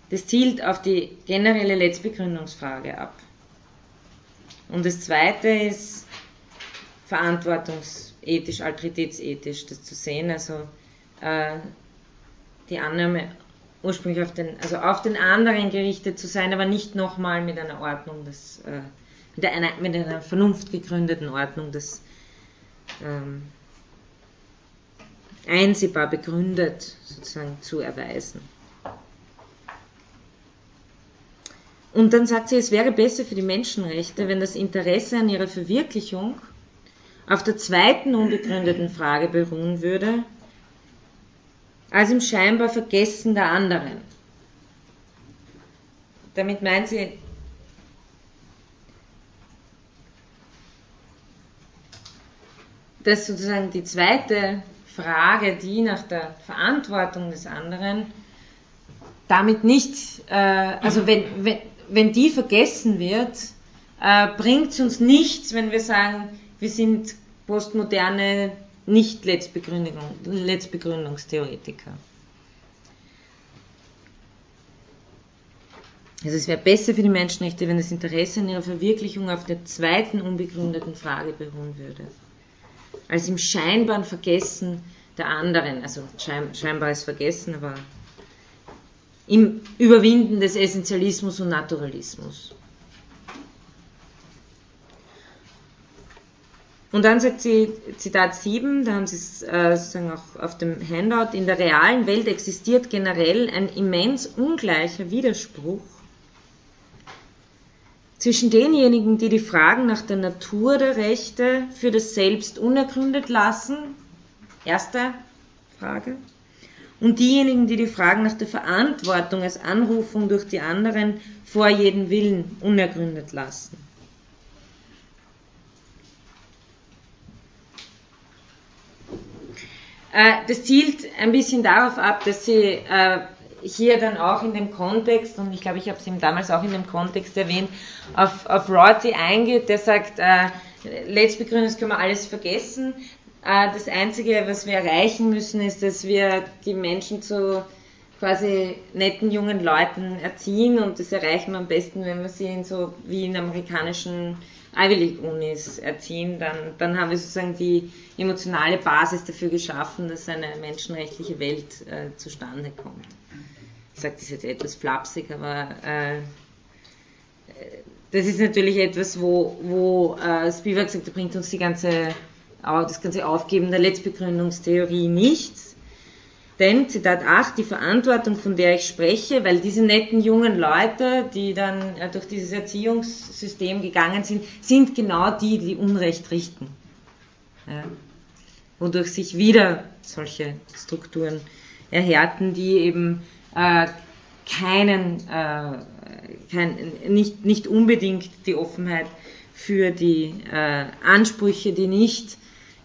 das zielt auf die generelle Letztbegründungsfrage ab. Und das zweite ist verantwortungsethisch, alteritätsethisch, das zu sehen, also äh, die Annahme ursprünglich auf den, also auf den anderen gerichtet zu sein, aber nicht nochmal mit einer Ordnung des, äh, mit, einer, mit einer vernunftgegründeten Ordnung des ähm, einsehbar begründet sozusagen zu erweisen. Und dann sagt sie, es wäre besser für die Menschenrechte, wenn das Interesse an ihrer Verwirklichung auf der zweiten unbegründeten Frage beruhen würde, als im scheinbar Vergessen der anderen. Damit meint sie, dass sozusagen die zweite Frage, die nach der Verantwortung des anderen, damit nicht, äh, also wenn, wenn, wenn die vergessen wird, äh, bringt es uns nichts, wenn wir sagen, wir sind postmoderne nicht Letztbegründungstheoretiker. Also es wäre besser für die Menschenrechte, wenn das Interesse an ihrer Verwirklichung auf der zweiten unbegründeten Frage beruhen würde, als im scheinbaren Vergessen der anderen, also scheinbares Vergessen, aber im Überwinden des Essentialismus und Naturalismus. Und dann sagt sie, Zitat 7, da haben Sie es äh, sozusagen auch auf dem Handout, in der realen Welt existiert generell ein immens ungleicher Widerspruch zwischen denjenigen, die die Fragen nach der Natur der Rechte für das Selbst unergründet lassen, erste Frage, und diejenigen, die die Fragen nach der Verantwortung als Anrufung durch die anderen vor jeden Willen unergründet lassen. Das zielt ein bisschen darauf ab, dass sie äh, hier dann auch in dem Kontext, und ich glaube, ich habe es ihm damals auch in dem Kontext erwähnt, auf, auf Rorty eingeht, der sagt, äh, Letztbegründung können wir alles vergessen. Äh, das Einzige, was wir erreichen müssen, ist, dass wir die Menschen zu quasi netten jungen Leuten erziehen und das erreichen wir am besten, wenn wir sie in so wie in amerikanischen Ivy League Unis erziehen, dann, dann haben wir sozusagen die emotionale Basis dafür geschaffen, dass eine menschenrechtliche Welt äh, zustande kommt. Ich sage das jetzt etwas flapsig, aber äh, das ist natürlich etwas, wo, wo äh, Spivak sagt, da bringt uns die ganze, das ganze Aufgeben der Letztbegründungstheorie nichts denn, Zitat 8, die Verantwortung, von der ich spreche, weil diese netten jungen Leute, die dann äh, durch dieses Erziehungssystem gegangen sind, sind genau die, die Unrecht richten. Ja. Wodurch sich wieder solche Strukturen erhärten, die eben äh, keinen, äh, kein, nicht, nicht unbedingt die Offenheit für die äh, Ansprüche, die nicht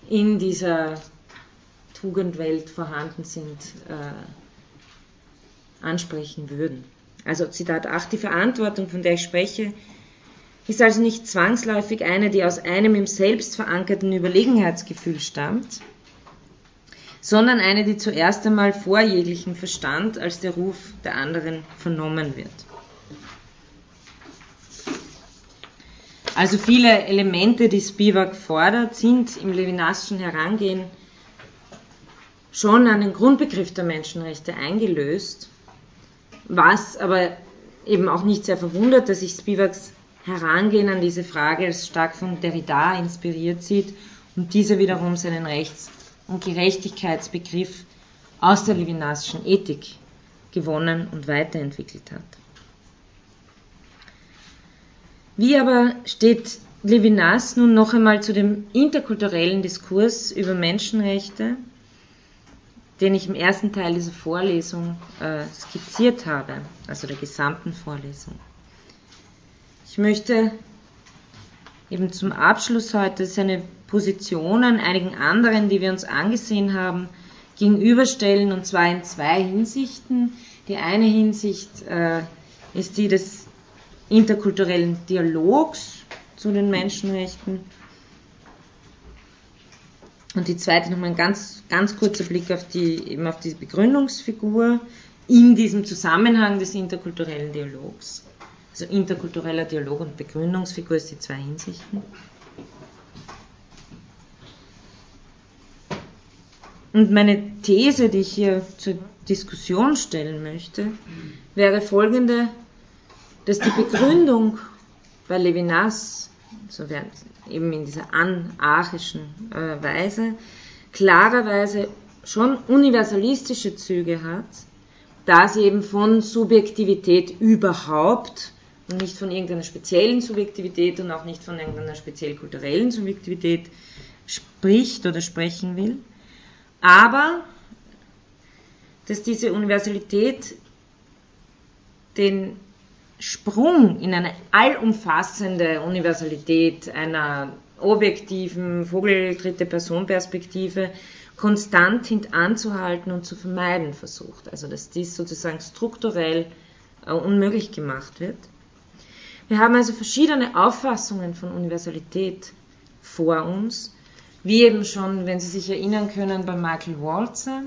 in dieser Tugendwelt vorhanden sind, äh, ansprechen würden. Also Zitat 8, die Verantwortung, von der ich spreche, ist also nicht zwangsläufig eine, die aus einem im Selbst verankerten Überlegenheitsgefühl stammt, sondern eine, die zuerst einmal vor jeglichem Verstand als der Ruf der anderen vernommen wird. Also viele Elemente, die Spivak fordert, sind im Levinasschen Herangehen schon an den Grundbegriff der Menschenrechte eingelöst, was aber eben auch nicht sehr verwundert, dass sich Spivaks Herangehen an diese Frage als stark von Derrida inspiriert sieht und dieser wiederum seinen Rechts- und Gerechtigkeitsbegriff aus der Levinasschen Ethik gewonnen und weiterentwickelt hat. Wie aber steht Levinas nun noch einmal zu dem interkulturellen Diskurs über Menschenrechte, den ich im ersten Teil dieser Vorlesung äh, skizziert habe, also der gesamten Vorlesung? Ich möchte eben zum Abschluss heute seine Positionen einigen anderen, die wir uns angesehen haben, gegenüberstellen, und zwar in zwei Hinsichten. Die eine Hinsicht äh, ist die des interkulturellen Dialogs zu den Menschenrechten. Und die zweite nochmal ein ganz, ganz kurzer Blick auf die, eben auf die Begründungsfigur in diesem Zusammenhang des interkulturellen Dialogs. Also interkultureller Dialog und Begründungsfigur ist die zwei Hinsichten. Und meine These, die ich hier zur Diskussion stellen möchte, wäre folgende, dass die Begründung bei Levinas, so werden eben in dieser anarchischen äh, Weise, klarerweise schon universalistische Züge hat, da sie eben von Subjektivität überhaupt und nicht von irgendeiner speziellen Subjektivität und auch nicht von irgendeiner speziell kulturellen Subjektivität spricht oder sprechen will, aber dass diese Universalität den Sprung in eine allumfassende Universalität einer objektiven Vogel-dritte Person-Perspektive konstant hintanzuhalten und zu vermeiden versucht. Also dass dies sozusagen strukturell äh, unmöglich gemacht wird. Wir haben also verschiedene Auffassungen von Universalität vor uns, wie eben schon, wenn Sie sich erinnern können, bei Michael Walzer.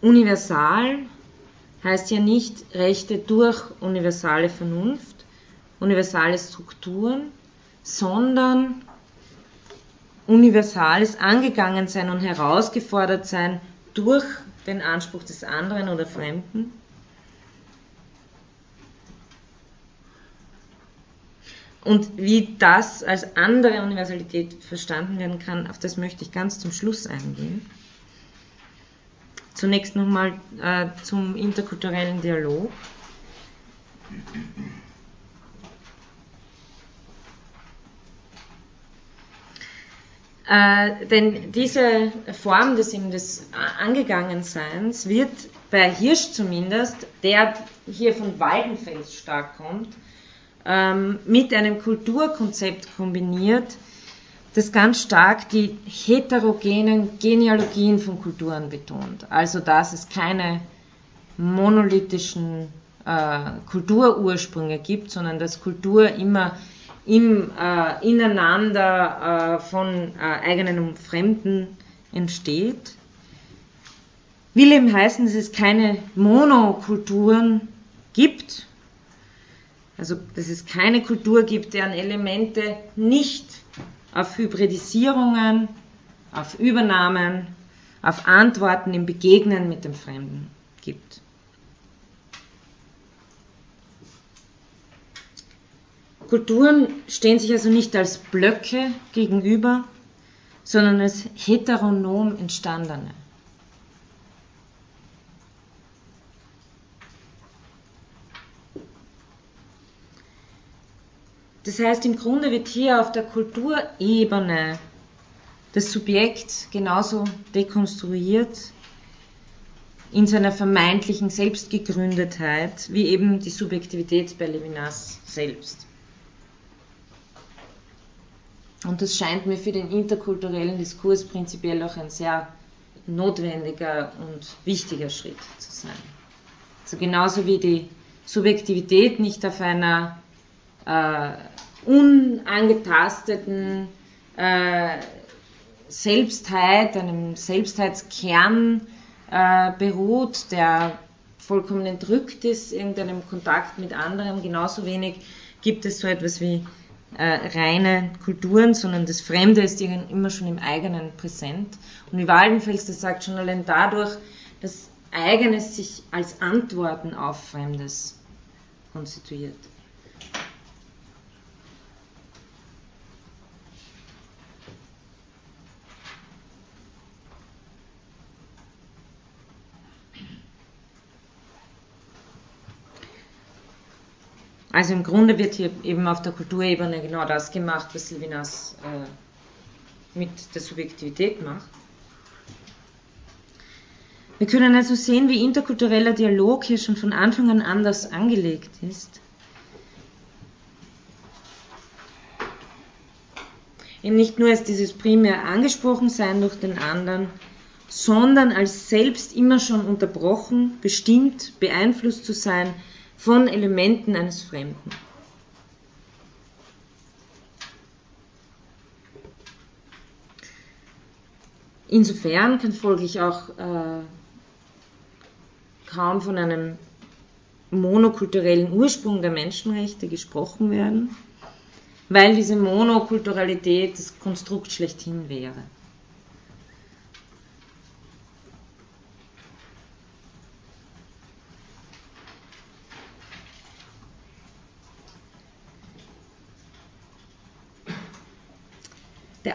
Universal heißt ja nicht Rechte durch universale Vernunft, universale Strukturen, sondern universales angegangen sein und herausgefordert sein durch den Anspruch des anderen oder Fremden. Und wie das als andere Universalität verstanden werden kann, auf das möchte ich ganz zum Schluss eingehen. Zunächst nochmal äh, zum interkulturellen Dialog. Äh, denn diese Form des, des Angegangenseins wird bei Hirsch zumindest, der hier von Waldenfels stark kommt, ähm, mit einem Kulturkonzept kombiniert, das ganz stark die heterogenen Genealogien von Kulturen betont. Also dass es keine monolithischen äh, Kulturursprünge gibt, sondern dass Kultur immer im äh, Ineinander äh, von äh, eigenen und Fremden entsteht. Will eben heißen, dass es keine Monokulturen gibt, also dass es keine Kultur gibt, deren Elemente nicht auf Hybridisierungen, auf Übernahmen, auf Antworten im Begegnen mit dem Fremden gibt. Kulturen stehen sich also nicht als Blöcke gegenüber, sondern als heteronom entstandene. Das heißt, im Grunde wird hier auf der Kulturebene das Subjekt genauso dekonstruiert in seiner vermeintlichen Selbstgegründetheit, wie eben die Subjektivität bei Levinas selbst. Und das scheint mir für den interkulturellen Diskurs prinzipiell auch ein sehr notwendiger und wichtiger Schritt zu sein. Also genauso wie die Subjektivität nicht auf einer äh, unangetasteten äh, Selbstheit, einem Selbstheitskern äh, beruht, der vollkommen entrückt ist irgendeinem Kontakt mit anderen. Genauso wenig gibt es so etwas wie äh, reine Kulturen, sondern das Fremde ist immer schon im eigenen präsent. Und wie Waldenfels das sagt, schon allein dadurch, dass Eigenes sich als Antworten auf Fremdes konstituiert. Also im Grunde wird hier eben auf der Kulturebene genau das gemacht, was Levinas äh, mit der Subjektivität macht. Wir können also sehen, wie interkultureller Dialog hier schon von Anfang an anders angelegt ist. Eben nicht nur als dieses primär angesprochen sein durch den anderen, sondern als selbst immer schon unterbrochen, bestimmt, beeinflusst zu sein von Elementen eines Fremden. Insofern kann folglich auch äh, kaum von einem monokulturellen Ursprung der Menschenrechte gesprochen werden, weil diese Monokulturalität das Konstrukt schlechthin wäre.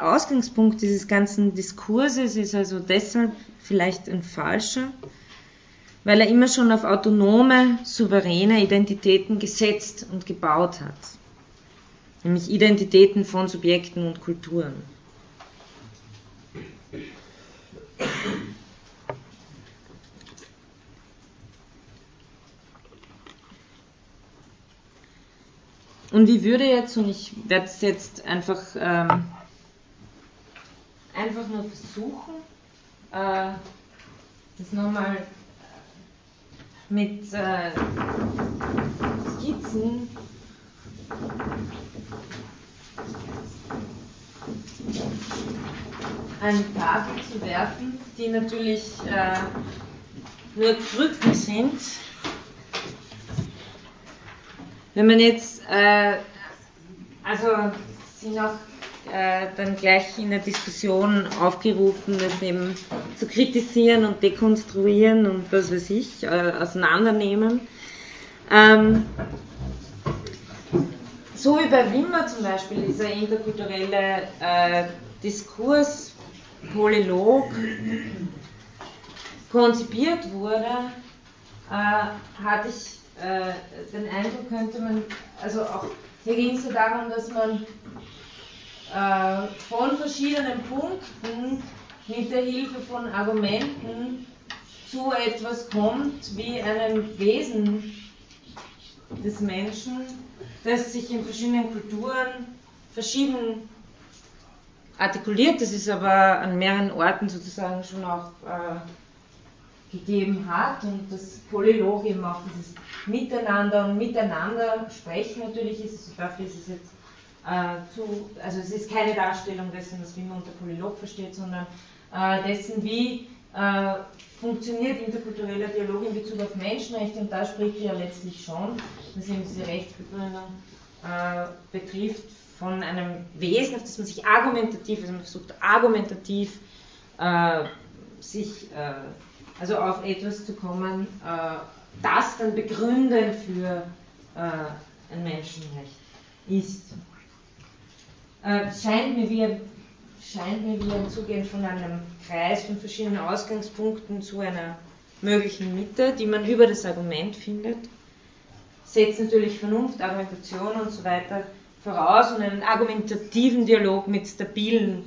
Ausgangspunkt dieses ganzen Diskurses ist also deshalb vielleicht ein falscher, weil er immer schon auf autonome, souveräne Identitäten gesetzt und gebaut hat, nämlich Identitäten von Subjekten und Kulturen. Und wie würde jetzt, und ich werde es jetzt einfach ähm, einfach nur versuchen, äh, das nochmal mit äh, Skizzen eine Tafel zu werfen, die natürlich äh, nur Krücken sind. Wenn man jetzt, äh, also sind auch äh, dann gleich in der Diskussion aufgerufen, das eben zu kritisieren und dekonstruieren und was weiß ich, äh, auseinandernehmen. Ähm, so wie bei Wimmer zum Beispiel dieser interkulturelle äh, Diskurs Polylog konzipiert wurde, äh, hatte ich äh, den Eindruck, könnte man, also auch hier ging es ja darum, dass man äh, von verschiedenen Punkten mit der Hilfe von Argumenten zu etwas kommt wie einem Wesen des Menschen, das sich in verschiedenen Kulturen verschieden artikuliert. Das ist aber an mehreren Orten sozusagen schon auch äh, gegeben hat und das Polylog eben auch dieses Miteinander und Miteinander sprechen natürlich ist, dafür ist es jetzt zu, also es ist keine Darstellung dessen, was man unter Polylog versteht, sondern äh, dessen, wie äh, funktioniert interkultureller Dialog in Bezug auf Menschenrechte. Und da spricht ja letztlich schon, dass eben diese Rechtsbegründung äh, betrifft, von einem Wesen, auf das man sich argumentativ, also man versucht argumentativ äh, sich, äh, also auf etwas zu kommen, das dann begründend für ein Menschenrecht ist äh, scheint, mir wie, scheint mir wie ein Zugehen von einem Kreis von verschiedenen Ausgangspunkten zu einer möglichen Mitte, die man über das Argument findet. Setzt natürlich Vernunft, Argumentation und so weiter voraus und einen argumentativen Dialog mit stabilen,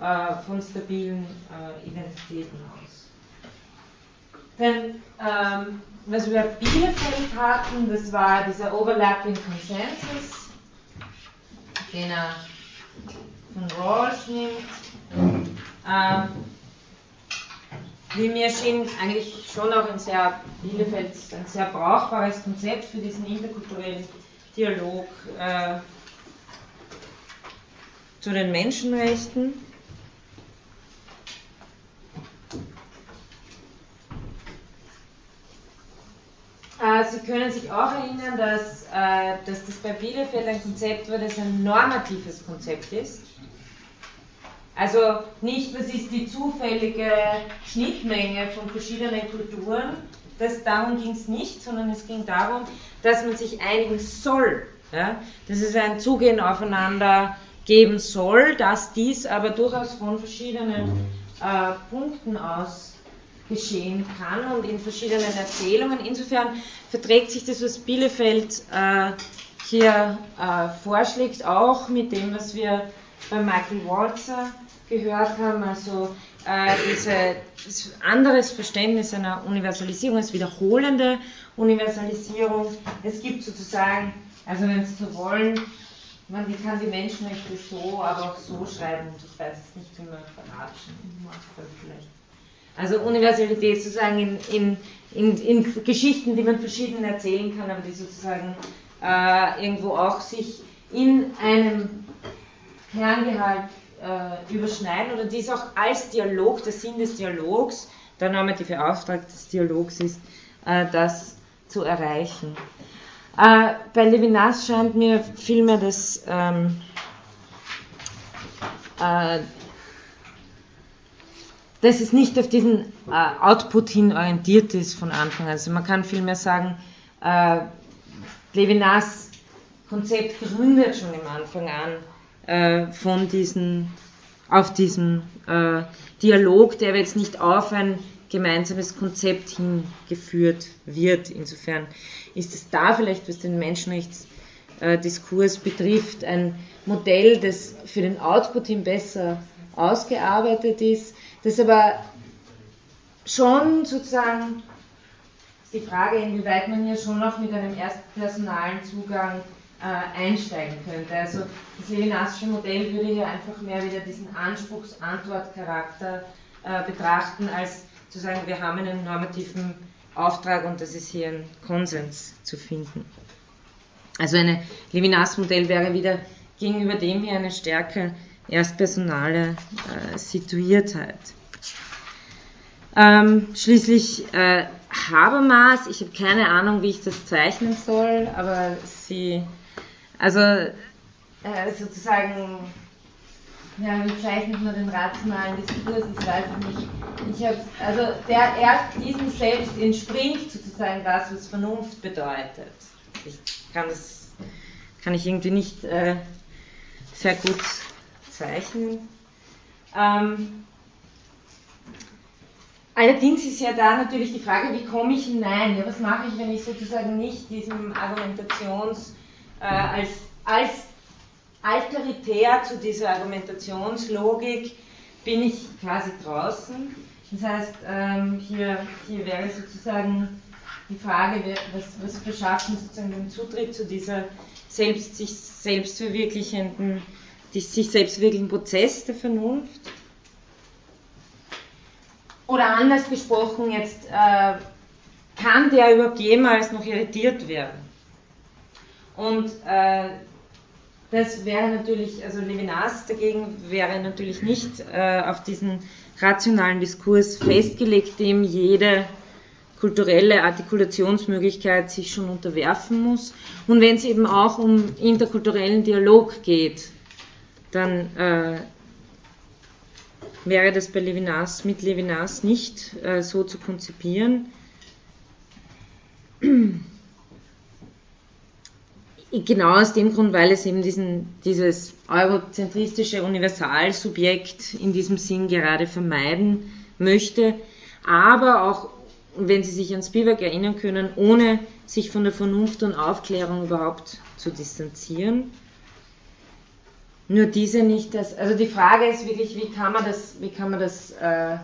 äh, von stabilen äh, Identitäten aus. Denn ähm, was wir Bielefeld hatten, das war dieser Overlapping Consensus, den er von Rawls nimmt. Ähm, wie mir schien, eigentlich schon auch ein sehr Bielefeld, ein sehr brauchbares Konzept für diesen interkulturellen Dialog äh, zu den Menschenrechten. Sie können sich auch erinnern, dass, äh, dass das bei Bielefeld ein Konzept war, das ein normatives Konzept ist. Also nicht, was ist die zufällige Schnittmenge von verschiedenen Kulturen, das, darum ging es nicht, sondern es ging darum, dass man sich einigen soll, ja? dass es ein Zugehen aufeinander geben soll, dass dies aber durchaus von verschiedenen äh, Punkten aus geschehen kann und in verschiedenen Erzählungen. Insofern verträgt sich das, was Bielefeld äh, hier äh, vorschlägt, auch mit dem, was wir bei Michael Walzer gehört haben, also äh, diese, anderes Verständnis einer Universalisierung, als wiederholende Universalisierung. Es gibt sozusagen, also wenn Sie so wollen, man kann die Menschenrechte so, aber auch so schreiben. Ich weiß nicht, wie man verratschen macht, vielleicht. Also Universalität sozusagen in, in, in, in, Geschichten, die man verschieden erzählen kann, aber die sozusagen äh, irgendwo auch sich in einem Kerngehalt äh, überschneiden oder dies auch als Dialog, der Sinn des Dialogs, der normative Auftrag des Dialogs ist, äh, das zu erreichen. Äh, bei Levinas scheint mir vielmehr das ähm, äh, dass es nicht auf diesen äh, Output hin orientiert ist von Anfang an. Also man kann vielmehr sagen, äh, Levinas Konzept gründet schon im Anfang an äh, von diesen, auf diesem äh, Dialog, der jetzt nicht auf ein gemeinsames Konzept hingeführt wird. Insofern ist es da vielleicht, was den Menschenrechtsdiskurs betrifft, ein Modell, das für den Output hin besser ausgearbeitet ist, das aber schon sozusagen die Frage, inwieweit man hier schon noch mit einem erstpersonalen Zugang äh, einsteigen könnte. Also das Levinasische Modell würde hier einfach mehr wieder diesen Anspruchs-Antwort-Charakter äh, betrachten, als zu sagen, wir haben einen normativen Auftrag und das ist hier ein Konsens zu finden. Also ein Levinas-Modell wäre wieder gegenüber dem hier eine stärker erstpersonale äh, Situiertheit. Ähm, schließlich äh, Habermas, ich habe keine Ahnung, wie ich das zeichnen soll, aber sie also äh, sozusagen, ja, wie zeichnet man den rationalen Diskurs? Ich weiß nicht. Ich habe, also der erst diesem selbst entspringt sozusagen das, was Vernunft bedeutet. Ich kann das, kann ich irgendwie nicht äh, sehr gut zeichnen. Ähm, Allerdings ist ja da natürlich die Frage, wie komme ich hinein? Ja, was mache ich, wenn ich sozusagen nicht diesem Argumentations- äh, als, als alteritär zu dieser Argumentationslogik bin ich quasi draußen. Das heißt, ähm, hier, hier wäre sozusagen die Frage, was, was verschaffen sozusagen den Zutritt zu dieser selbst, sich selbst verwirklichenden, die, sich selbst verwirklichen Prozess der Vernunft. Oder anders gesprochen, jetzt äh, kann der überhaupt jemals noch irritiert werden? Und äh, das wäre natürlich, also Levinas dagegen wäre natürlich nicht äh, auf diesen rationalen Diskurs festgelegt, dem jede kulturelle Artikulationsmöglichkeit sich schon unterwerfen muss. Und wenn es eben auch um interkulturellen Dialog geht, dann äh, wäre das bei Levinas mit Levinas nicht äh, so zu konzipieren. Genau aus dem Grund, weil es eben diesen, dieses eurozentristische Universalsubjekt in diesem Sinn gerade vermeiden möchte, aber auch, wenn Sie sich an Spivak erinnern können, ohne sich von der Vernunft und Aufklärung überhaupt zu distanzieren. Nur diese nicht, das, also die Frage ist wirklich, wie kann man das, wie kann man das äh,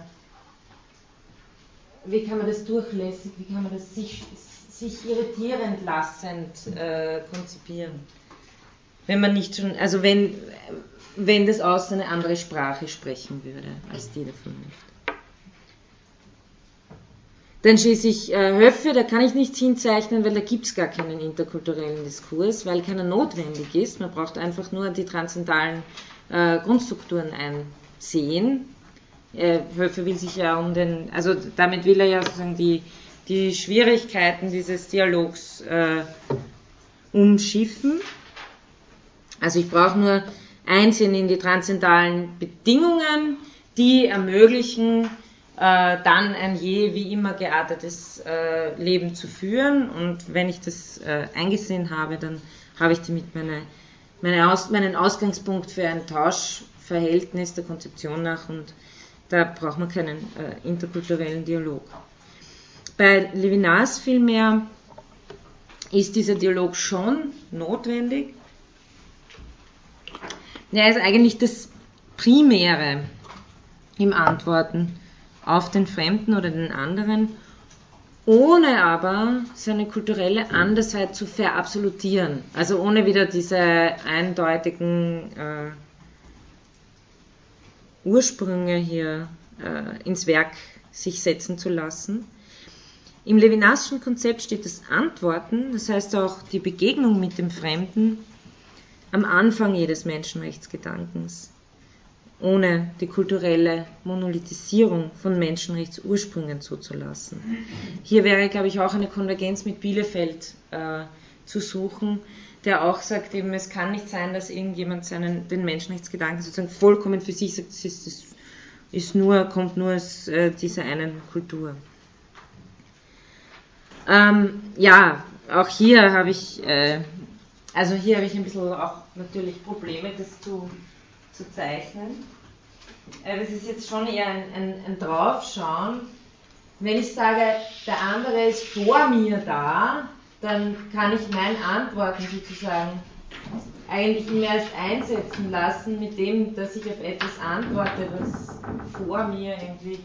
wie kann man das durchlässig, wie kann man das sich, sich irritierend lassend äh, konzipieren? Wenn man nicht schon, also wenn, wenn das aus eine andere Sprache sprechen würde, als die der Vernunft. Dann schließlich äh, Höfe, da kann ich nichts hinzeichnen, weil da gibt es gar keinen interkulturellen Diskurs, weil keiner notwendig ist. Man braucht einfach nur die transzendalen äh, Grundstrukturen einsehen. Äh, Höfe will sich ja um den, also damit will er ja sozusagen die, die Schwierigkeiten dieses Dialogs äh, umschiffen. Also ich brauche nur einsehen in die transzendalen Bedingungen, die ermöglichen, äh, dann ein je wie immer geartetes äh, Leben zu führen. Und wenn ich das äh, eingesehen habe, dann habe ich damit meine, meine Aus, meinen Ausgangspunkt für ein Tauschverhältnis der Konzeption nach und da braucht man keinen äh, interkulturellen Dialog. Bei Levinas vielmehr ist dieser Dialog schon notwendig. Er ist eigentlich das Primäre im Antworten auf den Fremden oder den anderen, ohne aber seine kulturelle Andersheit zu verabsolutieren. Also ohne wieder diese eindeutigen äh, Ursprünge hier äh, ins Werk sich setzen zu lassen. Im Levinasschen Konzept steht das Antworten, das heißt auch die Begegnung mit dem Fremden, am Anfang jedes Menschenrechtsgedankens ohne die kulturelle Monolithisierung von Menschenrechtsursprüngen zuzulassen. Hier wäre, glaube ich, auch eine Konvergenz mit Bielefeld äh, zu suchen, der auch sagt, eben, es kann nicht sein, dass irgendjemand seinen, den Menschenrechtsgedanken sozusagen vollkommen für sich sagt, das ist, das ist nur, kommt nur aus äh, dieser einen Kultur. Ähm, ja, auch hier habe ich, äh, also hier habe ich ein bisschen auch natürlich Probleme, das zu zu zeichnen. Äh, das ist jetzt schon eher ein, ein, ein Draufschauen. Wenn ich sage, der andere ist vor mir da, dann kann ich mein Antworten sozusagen eigentlich mehr als einsetzen lassen, mit dem, dass ich auf etwas antworte, was vor mir irgendwie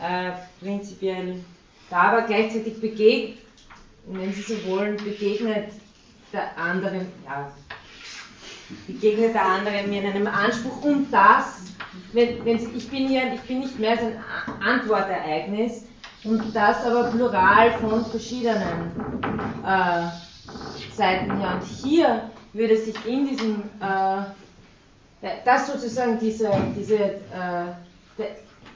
äh, prinzipiell da, aber gleichzeitig begegnet, wenn Sie so wollen, begegnet der anderen, ja, begegnet der andere mir in einem Anspruch und das, wenn, wenn ich, bin hier, ich bin nicht mehr als ein Antwortereignis und das aber plural von verschiedenen äh, Seiten her. Und hier würde sich in diesem, äh, das sozusagen diese, diese, äh,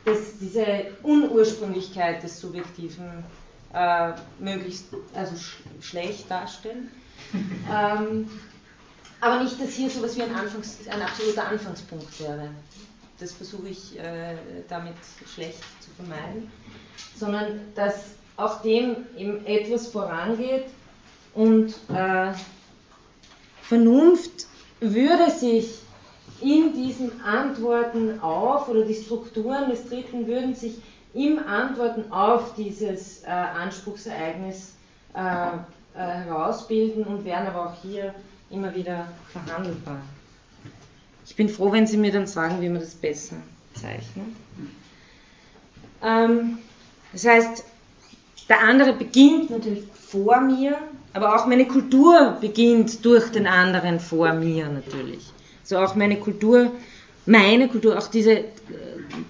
das, diese Unursprünglichkeit des Subjektiven äh, möglichst also sch schlecht darstellen. Ähm, aber nicht, dass hier so etwas wie ein, Anfangs-, ein absoluter Anfangspunkt wäre. Das versuche ich äh, damit schlecht zu vermeiden. Sondern dass auch dem eben etwas vorangeht und äh, Vernunft würde sich in diesen Antworten auf oder die Strukturen des Dritten würden sich im Antworten auf dieses äh, Anspruchsereignis äh, äh, herausbilden und wären aber auch hier immer wieder verhandelbar. Ich bin froh, wenn Sie mir dann sagen, wie man das besser zeichnet. Ähm, das heißt, der andere beginnt natürlich vor mir, aber auch meine Kultur beginnt durch den anderen vor mir natürlich. So also auch meine Kultur, meine Kultur, auch diese äh,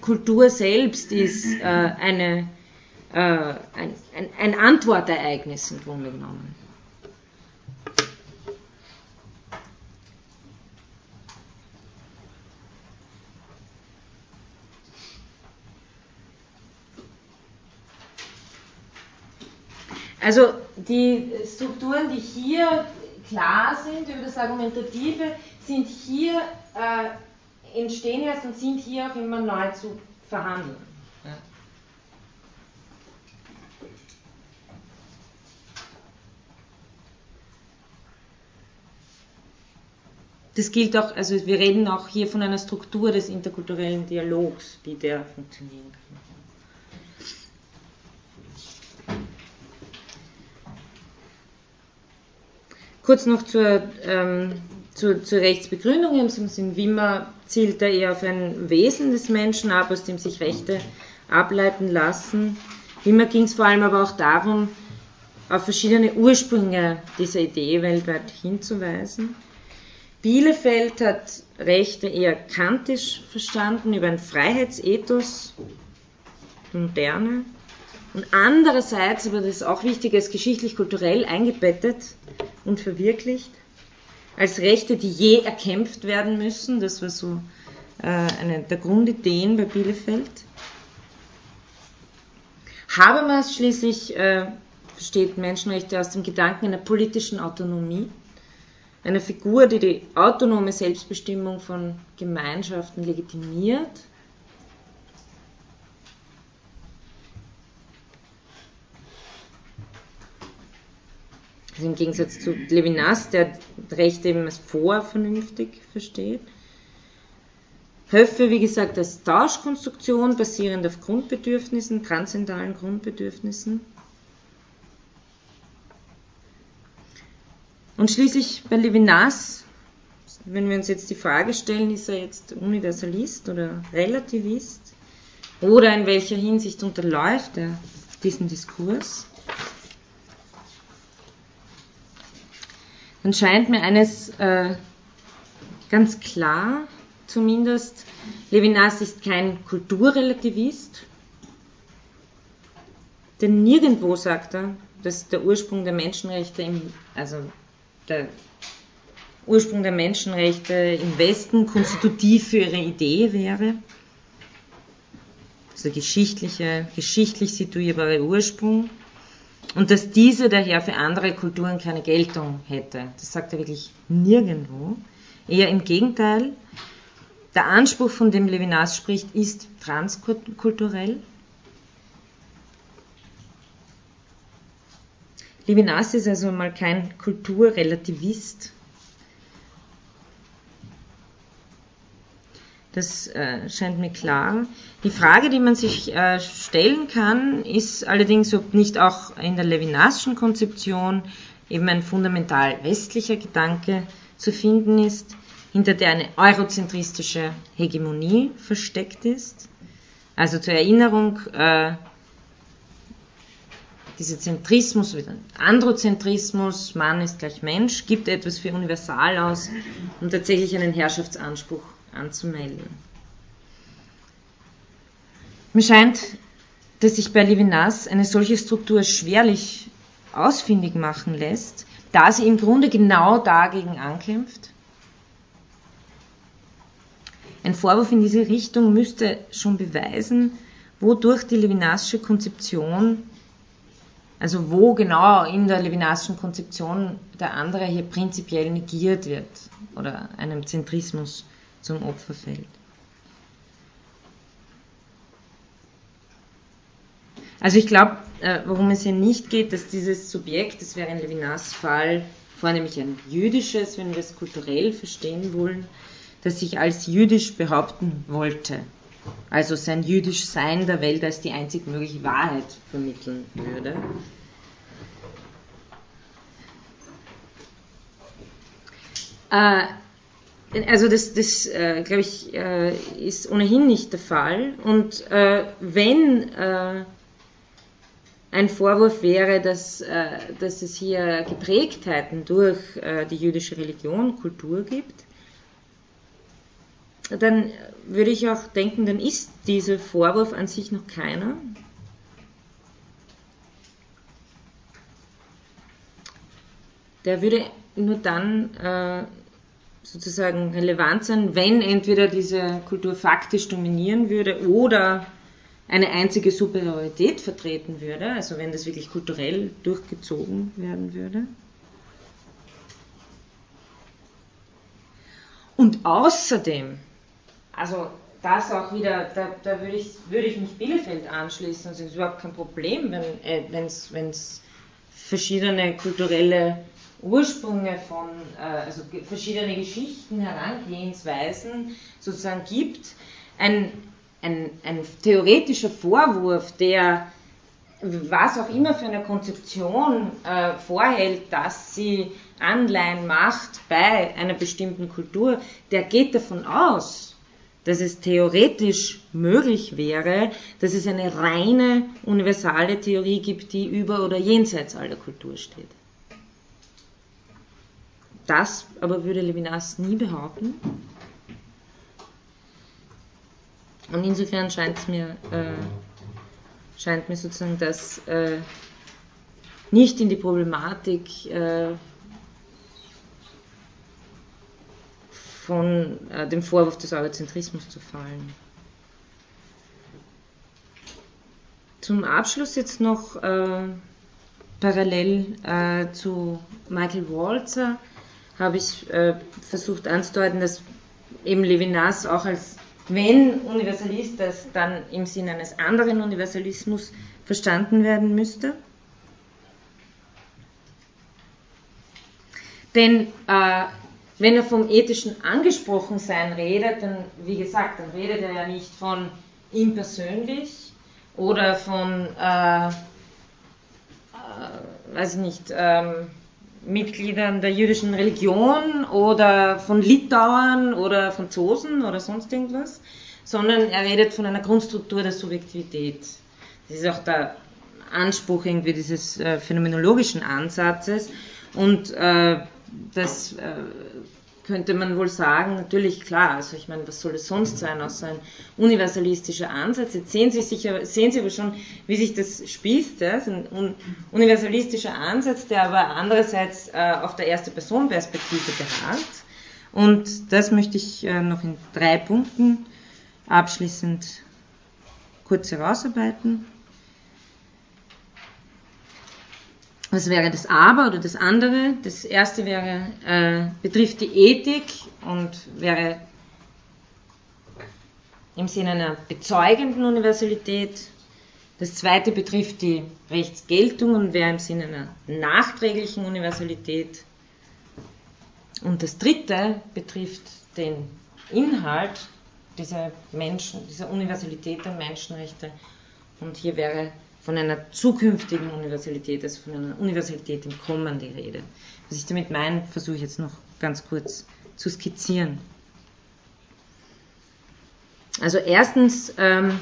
Kultur selbst ist äh, eine, äh, ein, ein, ein Antwortereignis im Grunde genommen. Also die Strukturen, die hier klar sind über das Argumentative, sind hier, äh, entstehen erst und sind hier auch immer neu zu verhandeln. Das gilt auch, also wir reden auch hier von einer Struktur des interkulturellen Dialogs, wie der funktionieren kann. Kurz noch zur, ähm, zur, zur Rechtsbegründung. Im Wimmer zielt er eher auf ein Wesen des Menschen ab, aus dem sich Rechte ableiten lassen. Immer ging es vor allem aber auch darum, auf verschiedene Ursprünge dieser Idee weltweit hinzuweisen. Bielefeld hat Rechte eher kantisch verstanden, über ein Freiheitsethos, moderne, und andererseits, aber das ist auch wichtig, als geschichtlich-kulturell eingebettet und verwirklicht, als Rechte, die je erkämpft werden müssen. Das war so äh, eine der Grundideen bei Bielefeld. Habermas schließlich äh, versteht Menschenrechte aus dem Gedanken einer politischen Autonomie, einer Figur, die die autonome Selbstbestimmung von Gemeinschaften legitimiert Also im Gegensatz zu Levinas, der Recht eben als vorvernünftig versteht. Höffe, wie gesagt, als Tauschkonstruktion basierend auf Grundbedürfnissen, transzendalen Grundbedürfnissen. Und schließlich bei Levinas, wenn wir uns jetzt die Frage stellen, ist er jetzt Universalist oder Relativist? Oder in welcher Hinsicht unterläuft er diesen Diskurs? Dann scheint mir eines äh, ganz klar, zumindest, Levinas ist kein Kulturrelativist, denn nirgendwo sagt er, dass der Ursprung der Menschenrechte im, also der Ursprung der Menschenrechte im Westen konstitutiv für ihre Idee wäre. Also geschichtliche, geschichtlich situierbare Ursprung und dass diese daher für andere Kulturen keine Geltung hätte. Das sagt er wirklich nirgendwo. Eher im Gegenteil. Der Anspruch, von dem Levinas spricht, ist transkulturell. Levinas ist also mal kein Kulturrelativist, Das äh, scheint mir klar. Die Frage, die man sich äh, stellen kann, ist allerdings, ob nicht auch in der Levinasschen Konzeption eben ein fundamental westlicher Gedanke zu finden ist, hinter der eine eurozentristische Hegemonie versteckt ist. Also zur Erinnerung, äh, dieser Zentrismus, wieder Androzentrismus, Mann ist gleich Mensch, gibt etwas für universal aus und tatsächlich einen Herrschaftsanspruch anzumelden. Mir scheint, dass sich bei Levinas eine solche Struktur schwerlich ausfindig machen lässt, da sie im Grunde genau dagegen ankämpft. Ein Vorwurf in diese Richtung müsste schon beweisen, wodurch die Levinasche Konzeption, also wo genau in der Levinasschen Konzeption der andere hier prinzipiell negiert wird oder einem Zentrismus zum Opfer fällt. Also ich glaube, äh, worum es hier nicht geht, dass dieses Subjekt, das wäre in Levinas Fall vornehmlich ein jüdisches, wenn wir es kulturell verstehen wollen, das sich als jüdisch behaupten wollte. Also sein jüdisch Sein der Welt als die einzig mögliche Wahrheit vermitteln würde. Äh, also das, das äh, glaube ich, äh, ist ohnehin nicht der Fall. Und äh, wenn äh, ein Vorwurf wäre, dass, äh, dass es hier Geprägtheiten durch äh, die jüdische Religion, Kultur gibt, dann würde ich auch denken, dann ist dieser Vorwurf an sich noch keiner. Der würde nur dann sozusagen relevant sein, wenn entweder diese Kultur faktisch dominieren würde oder eine einzige Superiorität vertreten würde, also wenn das wirklich kulturell durchgezogen werden würde. Und außerdem, also das auch wieder, da, da würde, ich, würde ich mich Bielefeld anschließen, also es ist überhaupt kein Problem, wenn es äh, verschiedene kulturelle Ursprünge von, äh, also verschiedene Geschichten, Herangehensweisen sozusagen gibt, ein, ein, ein theoretischer Vorwurf, der was auch immer für eine Konzeption äh, vorhält, dass sie Anleihen macht bei einer bestimmten Kultur, der geht davon aus, dass es theoretisch möglich wäre, dass es eine reine universale Theorie gibt, die über oder jenseits aller Kultur steht. Das aber würde Levinas nie behaupten. Und insofern scheint mir, äh, scheint mir sozusagen das äh, nicht in die Problematik äh, von äh, dem Vorwurf des Eurozentrismus zu fallen. Zum Abschluss jetzt noch äh, parallel äh, zu Michael Walzer habe ich äh, versucht anzudeuten, dass eben Levinas auch als wenn Universalist das dann im Sinne eines anderen Universalismus verstanden werden müsste. Denn äh, wenn er vom ethischen Angesprochensein redet, dann, wie gesagt, dann redet er ja nicht von ihm persönlich oder von, äh, äh, weiß ich nicht, ähm, Mitgliedern der jüdischen Religion oder von Litauern oder Franzosen oder sonst irgendwas, sondern er redet von einer Grundstruktur der Subjektivität. Das ist auch der Anspruch irgendwie dieses äh, phänomenologischen Ansatzes und äh, das äh, könnte man wohl sagen, natürlich klar, also ich meine, was soll es sonst sein, außer ein universalistischer Ansatz. Jetzt sehen Sie, sicher, sehen Sie aber schon, wie sich das spießt, ja? Ist ein universalistischer Ansatz, der aber andererseits äh, auf der erste Person Perspektive beharrt. Und das möchte ich äh, noch in drei Punkten abschließend kurz herausarbeiten. Was wäre das Aber oder das andere? Das erste wäre, äh, betrifft die Ethik und wäre im Sinne einer bezeugenden Universalität. Das zweite betrifft die Rechtsgeltung und wäre im Sinne einer nachträglichen Universalität. Und das dritte betrifft den Inhalt dieser Menschen, dieser Universalität der Menschenrechte. Und hier wäre von einer zukünftigen Universalität, also von einer Universalität im Kommen die Rede. Was ich damit meine, versuche ich jetzt noch ganz kurz zu skizzieren. Also erstens, ähm,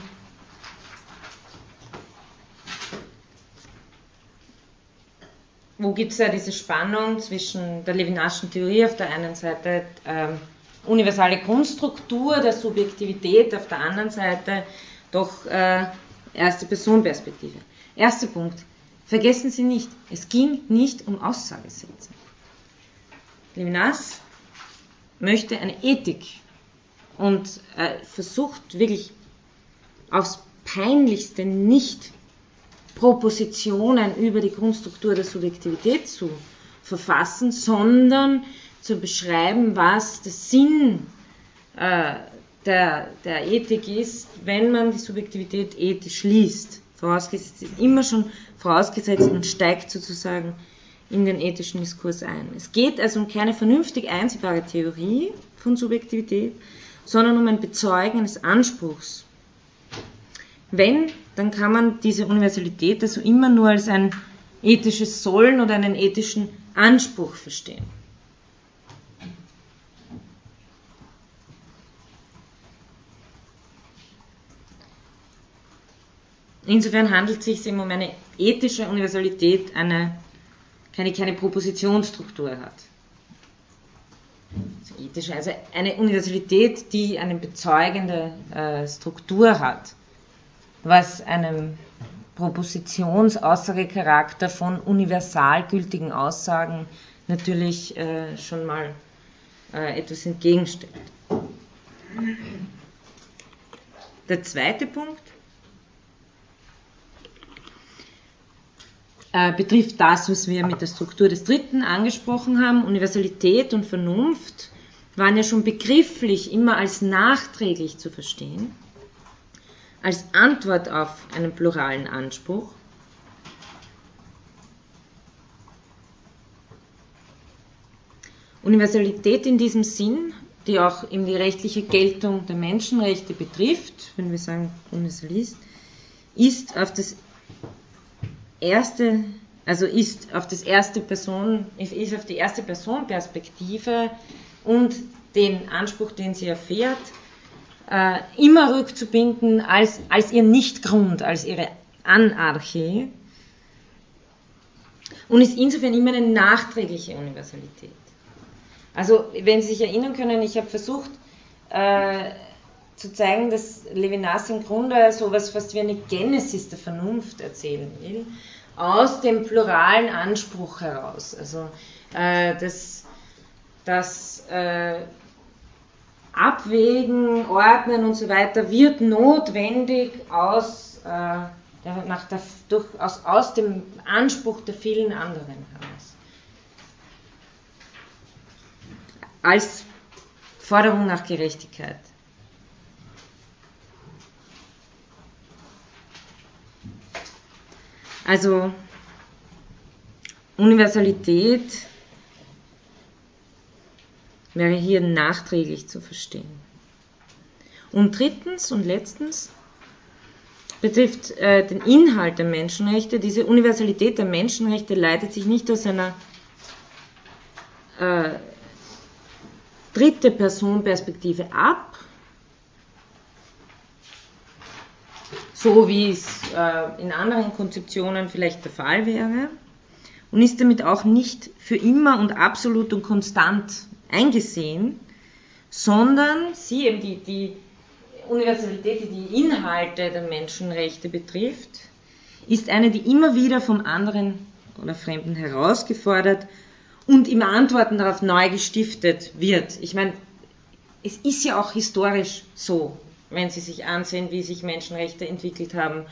wo gibt es ja diese Spannung zwischen der Levinasschen Theorie auf der einen Seite, ähm, universale Grundstruktur der Subjektivität auf der anderen Seite, doch äh, erste Personperspektive. Erster Punkt. Vergessen Sie nicht, es ging nicht um Aussagesätze. Levinas möchte eine Ethik und äh, versucht wirklich aufs peinlichste nicht Propositionen über die Grundstruktur der Subjektivität zu verfassen, sondern zu beschreiben, was der Sinn äh, der, der Ethik ist, wenn man die Subjektivität ethisch liest. Vorausgesetzt ist immer schon vorausgesetzt, man steigt sozusagen in den ethischen Diskurs ein. Es geht also um keine vernünftig einsehbare Theorie von Subjektivität, sondern um ein Bezeugen eines Anspruchs. Wenn, dann kann man diese Universalität also immer nur als ein ethisches Sollen oder einen ethischen Anspruch verstehen. Insofern handelt es sich um eine ethische Universalität, eine, keine, keine Propositionsstruktur hat. Also, ethische, also eine Universalität, die eine bezeugende äh, Struktur hat, was einem Propositionsaussagecharakter von universal gültigen Aussagen natürlich äh, schon mal äh, etwas entgegenstellt. Der zweite Punkt Äh, betrifft das, was wir mit der Struktur des Dritten angesprochen haben. Universalität und Vernunft waren ja schon begrifflich immer als nachträglich zu verstehen, als Antwort auf einen pluralen Anspruch. Universalität in diesem Sinn, die auch in die rechtliche Geltung der Menschenrechte betrifft, wenn wir sagen Universalist, ist auf das erste, also ist auf das erste Person, ist auf die erste Person Perspektive und den Anspruch, den sie erfährt, äh, immer rückzubinden als, als ihr Nichtgrund, als ihre Anarchie und ist insofern immer eine nachträgliche Universalität. Also, wenn Sie sich erinnern können, ich habe versucht äh, zu zeigen, dass Levinas im Grunde so etwas fast wie eine Genesis der Vernunft erzählen will, aus dem pluralen Anspruch heraus. Also, äh, das, das äh, Abwägen, Ordnen und so weiter wird notwendig aus, äh, der, nach der, durch, aus, aus dem Anspruch der vielen anderen heraus. Als Forderung nach Gerechtigkeit. Also Universalität wäre hier nachträglich zu verstehen. Und drittens und letztens betrifft äh, den Inhalt der Menschenrechte. Diese Universalität der Menschenrechte leitet sich nicht aus einer äh, dritte Person Perspektive ab, so wie es äh, in anderen Konzeptionen vielleicht der Fall wäre, und ist damit auch nicht für immer und absolut und konstant eingesehen, sondern sie eben die, die Universalität, die die Inhalte der Menschenrechte betrifft, ist eine, die immer wieder vom anderen oder Fremden herausgefordert und im Antworten darauf neu gestiftet wird. Ich meine, es ist ja auch historisch so, wenn Sie sich ansehen, wie sich Menschenrechte entwickelt haben.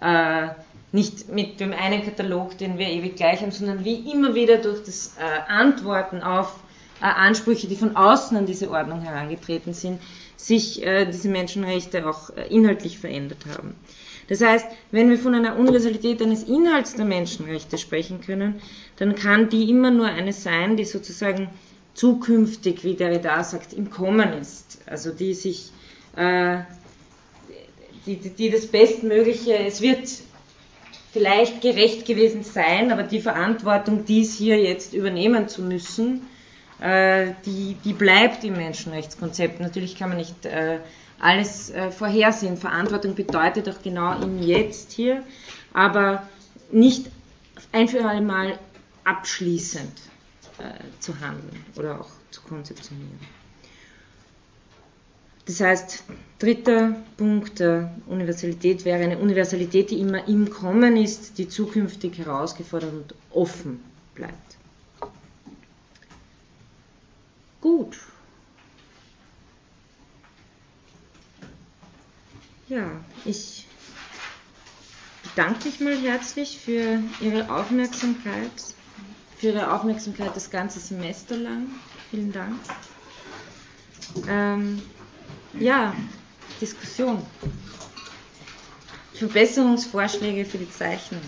Äh, nicht mit dem einen Katalog, den wir ewig gleich haben, sondern wie immer wieder durch das äh, Antworten auf äh, Ansprüche, die von außen an diese Ordnung herangetreten sind, sich äh, diese Menschenrechte auch äh, inhaltlich verändert haben. Das heißt, wenn wir von einer Universalität eines Inhalts der Menschenrechte sprechen können, dann kann die immer nur eine sein, die sozusagen zukünftig, wie Derrida sagt, im Kommen ist. Also die sich, äh, die, die das Bestmögliche, es wird vielleicht gerecht gewesen sein, aber die Verantwortung, dies hier jetzt übernehmen zu müssen, äh, die, die bleibt im Menschenrechtskonzept. Natürlich kann man nicht äh, alles vorhersehen. Verantwortung bedeutet auch genau im Jetzt hier, aber nicht ein für alle Mal abschließend zu handeln oder auch zu konzeptionieren. Das heißt, dritter Punkt der Universalität wäre eine Universalität, die immer im Kommen ist, die zukünftig herausgefordert und offen bleibt. Gut. Ja, ich bedanke mich mal herzlich für Ihre Aufmerksamkeit, für Ihre Aufmerksamkeit das ganze Semester lang. Vielen Dank. Ähm, ja, Diskussion. Verbesserungsvorschläge für die Zeichnung.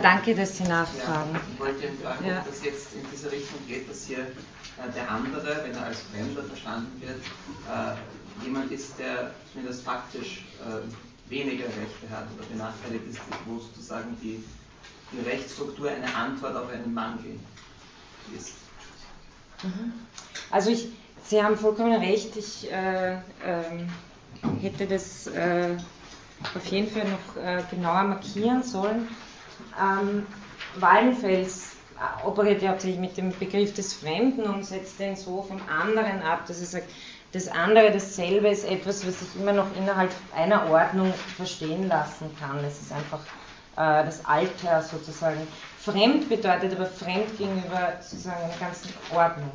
Danke, dass Sie nachfragen. Ja, ich wollte fragen, ja. ob das jetzt in diese Richtung geht, dass hier äh, der andere, wenn er als Fremder verstanden wird, äh, jemand ist, der zumindest faktisch äh, weniger Rechte hat oder benachteiligt ist, wo sozusagen die, die Rechtsstruktur eine Antwort auf einen Mangel ist. Mhm. Also ich, Sie haben vollkommen recht, ich äh, ähm, hätte das äh, auf jeden Fall noch äh, genauer markieren sollen. Ähm, Wallenfels operiert ja hauptsächlich mit dem Begriff des Fremden und setzt den so vom anderen ab, dass er sagt, Das andere, dasselbe, ist etwas, was sich immer noch innerhalb einer Ordnung verstehen lassen kann. Es ist einfach äh, das Alter sozusagen. Fremd bedeutet aber fremd gegenüber sozusagen einer ganzen Ordnung.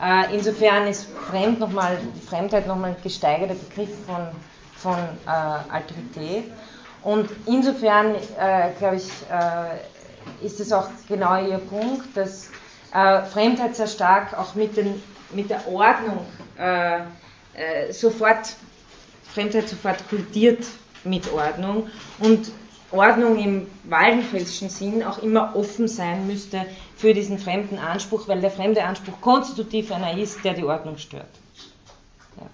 Äh, insofern ist Fremd noch mal, Fremdheit nochmal ein gesteigerter Begriff von, von äh, Alterität. Und insofern, äh, glaube ich, äh, ist es auch genau Ihr Punkt, dass äh, Fremdheit sehr stark auch mit, den, mit der Ordnung äh, äh, sofort, Fremdheit sofort kultiert mit Ordnung und Ordnung im Waldenfelschen Sinn auch immer offen sein müsste für diesen fremden Anspruch, weil der fremde Anspruch konstitutiv einer ist, der die Ordnung stört. Ja.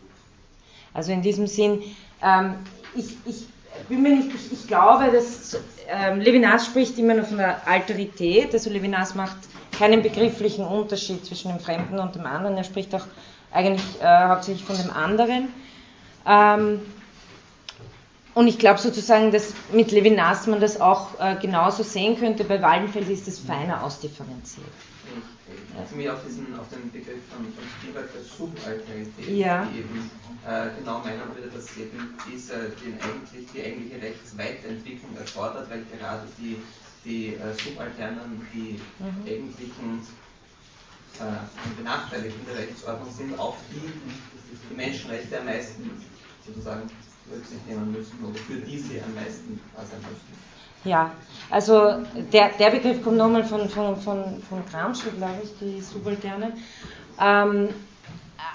Also in diesem Sinn, ähm, ich, ich bin mir nicht, ich, glaube, dass ähm, Levinas spricht immer noch von der Alterität, also Levinas macht keinen begrifflichen Unterschied zwischen dem Fremden und dem anderen, er spricht auch eigentlich äh, hauptsächlich von dem anderen. Ähm, und ich glaube sozusagen, dass mit Levinas man das auch äh, genauso sehen könnte. Bei Waldenfeld ist es feiner ausdifferenziert. Ich beziehe mich auf, diesen, auf den Begriff von, von Spielberg der Subalterität, ja. die eben äh, genau meinen würde, dass eben diese, die, eigentlich, die eigentliche Rechtsweiterentwicklung erfordert, weil gerade die, die äh, Subalternen die mhm. eigentlichen äh, Benachteiligten der Rechtsordnung sind, auf die die Menschenrechte am meisten sozusagen Rücksicht nehmen müssen oder für die sie am meisten da sein müssen. Ja, also der, der Begriff kommt nochmal von, von, von, von Gramsci, glaube ich, die Subalterne. Ähm,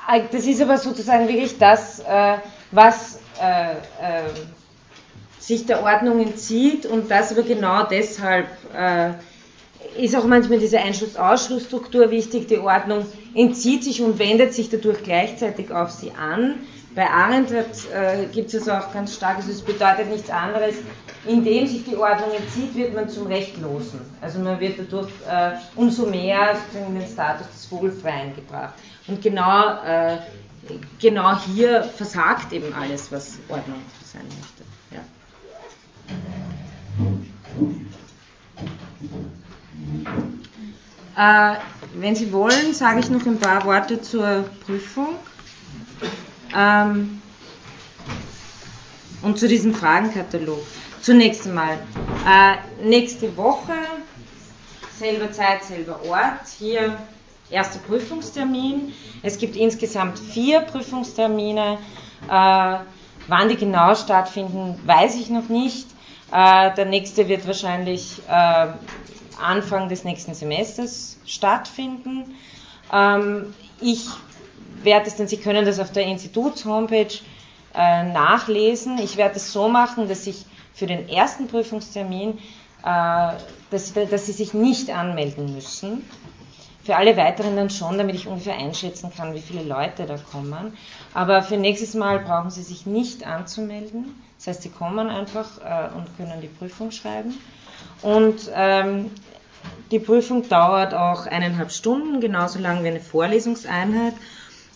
äh, das ist aber sozusagen wirklich das, äh, was äh, äh, sich der Ordnung entzieht und das aber genau deshalb äh, ist auch manchmal diese Einschluss-Ausschlussstruktur wichtig. Die Ordnung entzieht sich und wendet sich dadurch gleichzeitig auf sie an. Bei Arendt äh, gibt es also auch ganz stark, also es bedeutet nichts anderes, indem sich die Ordnung entzieht, wird man zum Rechtlosen. Also man wird dadurch äh, umso mehr in den Status des Vogelfreien gebracht. Und genau, äh, genau hier versagt eben alles, was Ordnung sein möchte. Ja. Äh, wenn Sie wollen, sage ich noch ein paar Worte zur Prüfung. Ähm, und zu diesem Fragenkatalog. Zunächst einmal, äh, nächste Woche, selber Zeit, selber Ort, hier erster Prüfungstermin. Es gibt insgesamt vier Prüfungstermine. Äh, wann die genau stattfinden, weiß ich noch nicht. Äh, der nächste wird wahrscheinlich äh, Anfang des nächsten Semesters stattfinden. Ähm, ich werde es dann, Sie können das auf der Instituts-Homepage äh, nachlesen. Ich werde es so machen, dass ich für den ersten Prüfungstermin, äh, dass, dass Sie sich nicht anmelden müssen. Für alle weiteren dann schon, damit ich ungefähr einschätzen kann, wie viele Leute da kommen. Aber für nächstes Mal brauchen Sie sich nicht anzumelden. Das heißt, Sie kommen einfach äh, und können die Prüfung schreiben. Und ähm, die Prüfung dauert auch eineinhalb Stunden, genauso lang wie eine Vorlesungseinheit.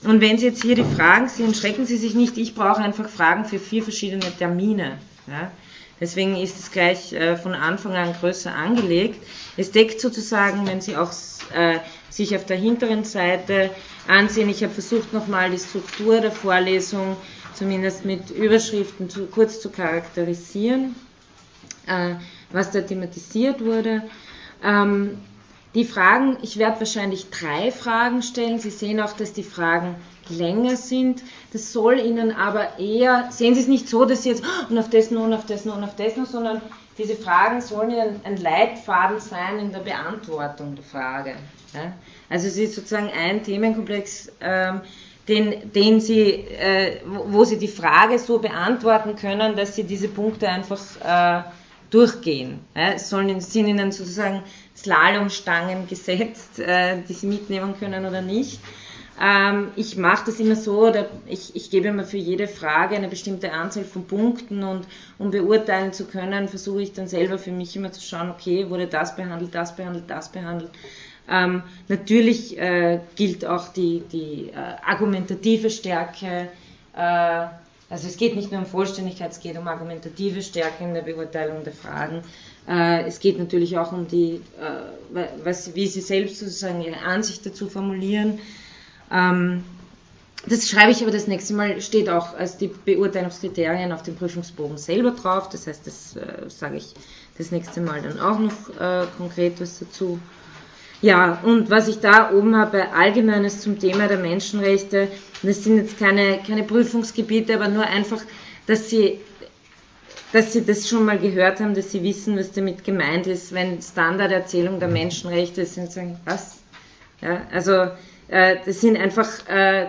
Und wenn Sie jetzt hier die Fragen sehen, schrecken Sie sich nicht. Ich brauche einfach Fragen für vier verschiedene Termine. Ja? Deswegen ist es gleich äh, von Anfang an größer angelegt. Es deckt sozusagen, wenn Sie auch äh, sich auf der hinteren Seite ansehen, ich habe versucht nochmal die Struktur der Vorlesung zumindest mit Überschriften zu, kurz zu charakterisieren, äh, was da thematisiert wurde. Ähm, die Fragen, ich werde wahrscheinlich drei Fragen stellen. Sie sehen auch, dass die Fragen länger sind. Das soll Ihnen aber eher, sehen Sie es nicht so, dass Sie jetzt oh, und auf das noch und auf das noch und auf das noch, sondern diese Fragen sollen Ihnen ein Leitfaden sein in der Beantwortung der Frage. Ja? Also es ist sozusagen ein Themenkomplex, ähm, den, den Sie, äh, wo Sie die Frage so beantworten können, dass Sie diese Punkte einfach äh, durchgehen. Ja? Es sollen, sind Ihnen sozusagen Slalomstangen [LAUGHS] gesetzt, äh, die Sie mitnehmen können oder nicht. Ähm, ich mache das immer so, oder ich, ich gebe immer für jede Frage eine bestimmte Anzahl von Punkten und um beurteilen zu können, versuche ich dann selber für mich immer zu schauen, okay, wurde das behandelt, das behandelt, das behandelt. Ähm, natürlich äh, gilt auch die, die äh, argumentative Stärke, äh, also es geht nicht nur um Vollständigkeit, es geht um argumentative Stärke in der Beurteilung der Fragen. Äh, es geht natürlich auch um die, äh, was, wie Sie selbst sozusagen Ihre Ansicht dazu formulieren. Ähm, das schreibe ich aber das nächste Mal, steht auch als die Beurteilungskriterien auf dem Prüfungsbogen selber drauf. Das heißt, das äh, sage ich das nächste Mal dann auch noch konkret was dazu. Ja, und was ich da oben habe, Allgemeines zum Thema der Menschenrechte, das sind jetzt keine, keine Prüfungsgebiete, aber nur einfach, dass Sie, dass Sie das schon mal gehört haben, dass Sie wissen, was damit gemeint ist, wenn Standarderzählung der Menschenrechte sind, sagen, was? Ja, also, äh, das sind einfach äh,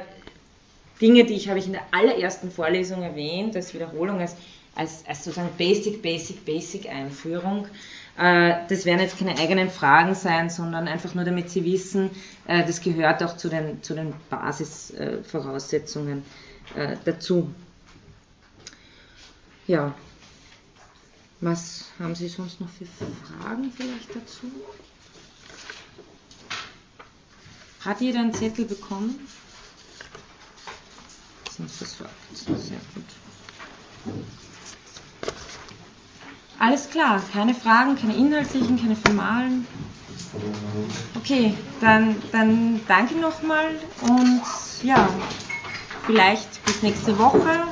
Dinge, die ich habe ich in der allerersten Vorlesung erwähnt, als Wiederholung, als, als, als sozusagen Basic, Basic, Basic Einführung. Äh, das werden jetzt keine eigenen Fragen sein, sondern einfach nur, damit Sie wissen, äh, das gehört auch zu den, zu den Basisvoraussetzungen äh, dazu. Ja, was haben Sie sonst noch für Fragen vielleicht dazu? Hat jeder einen Zettel bekommen? Sind versorgt. Sehr gut. Alles klar, keine Fragen, keine inhaltlichen, keine formalen. Okay, dann, dann danke nochmal und ja, vielleicht bis nächste Woche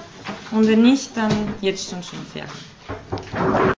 und wenn nicht, dann jetzt schon schon fertig.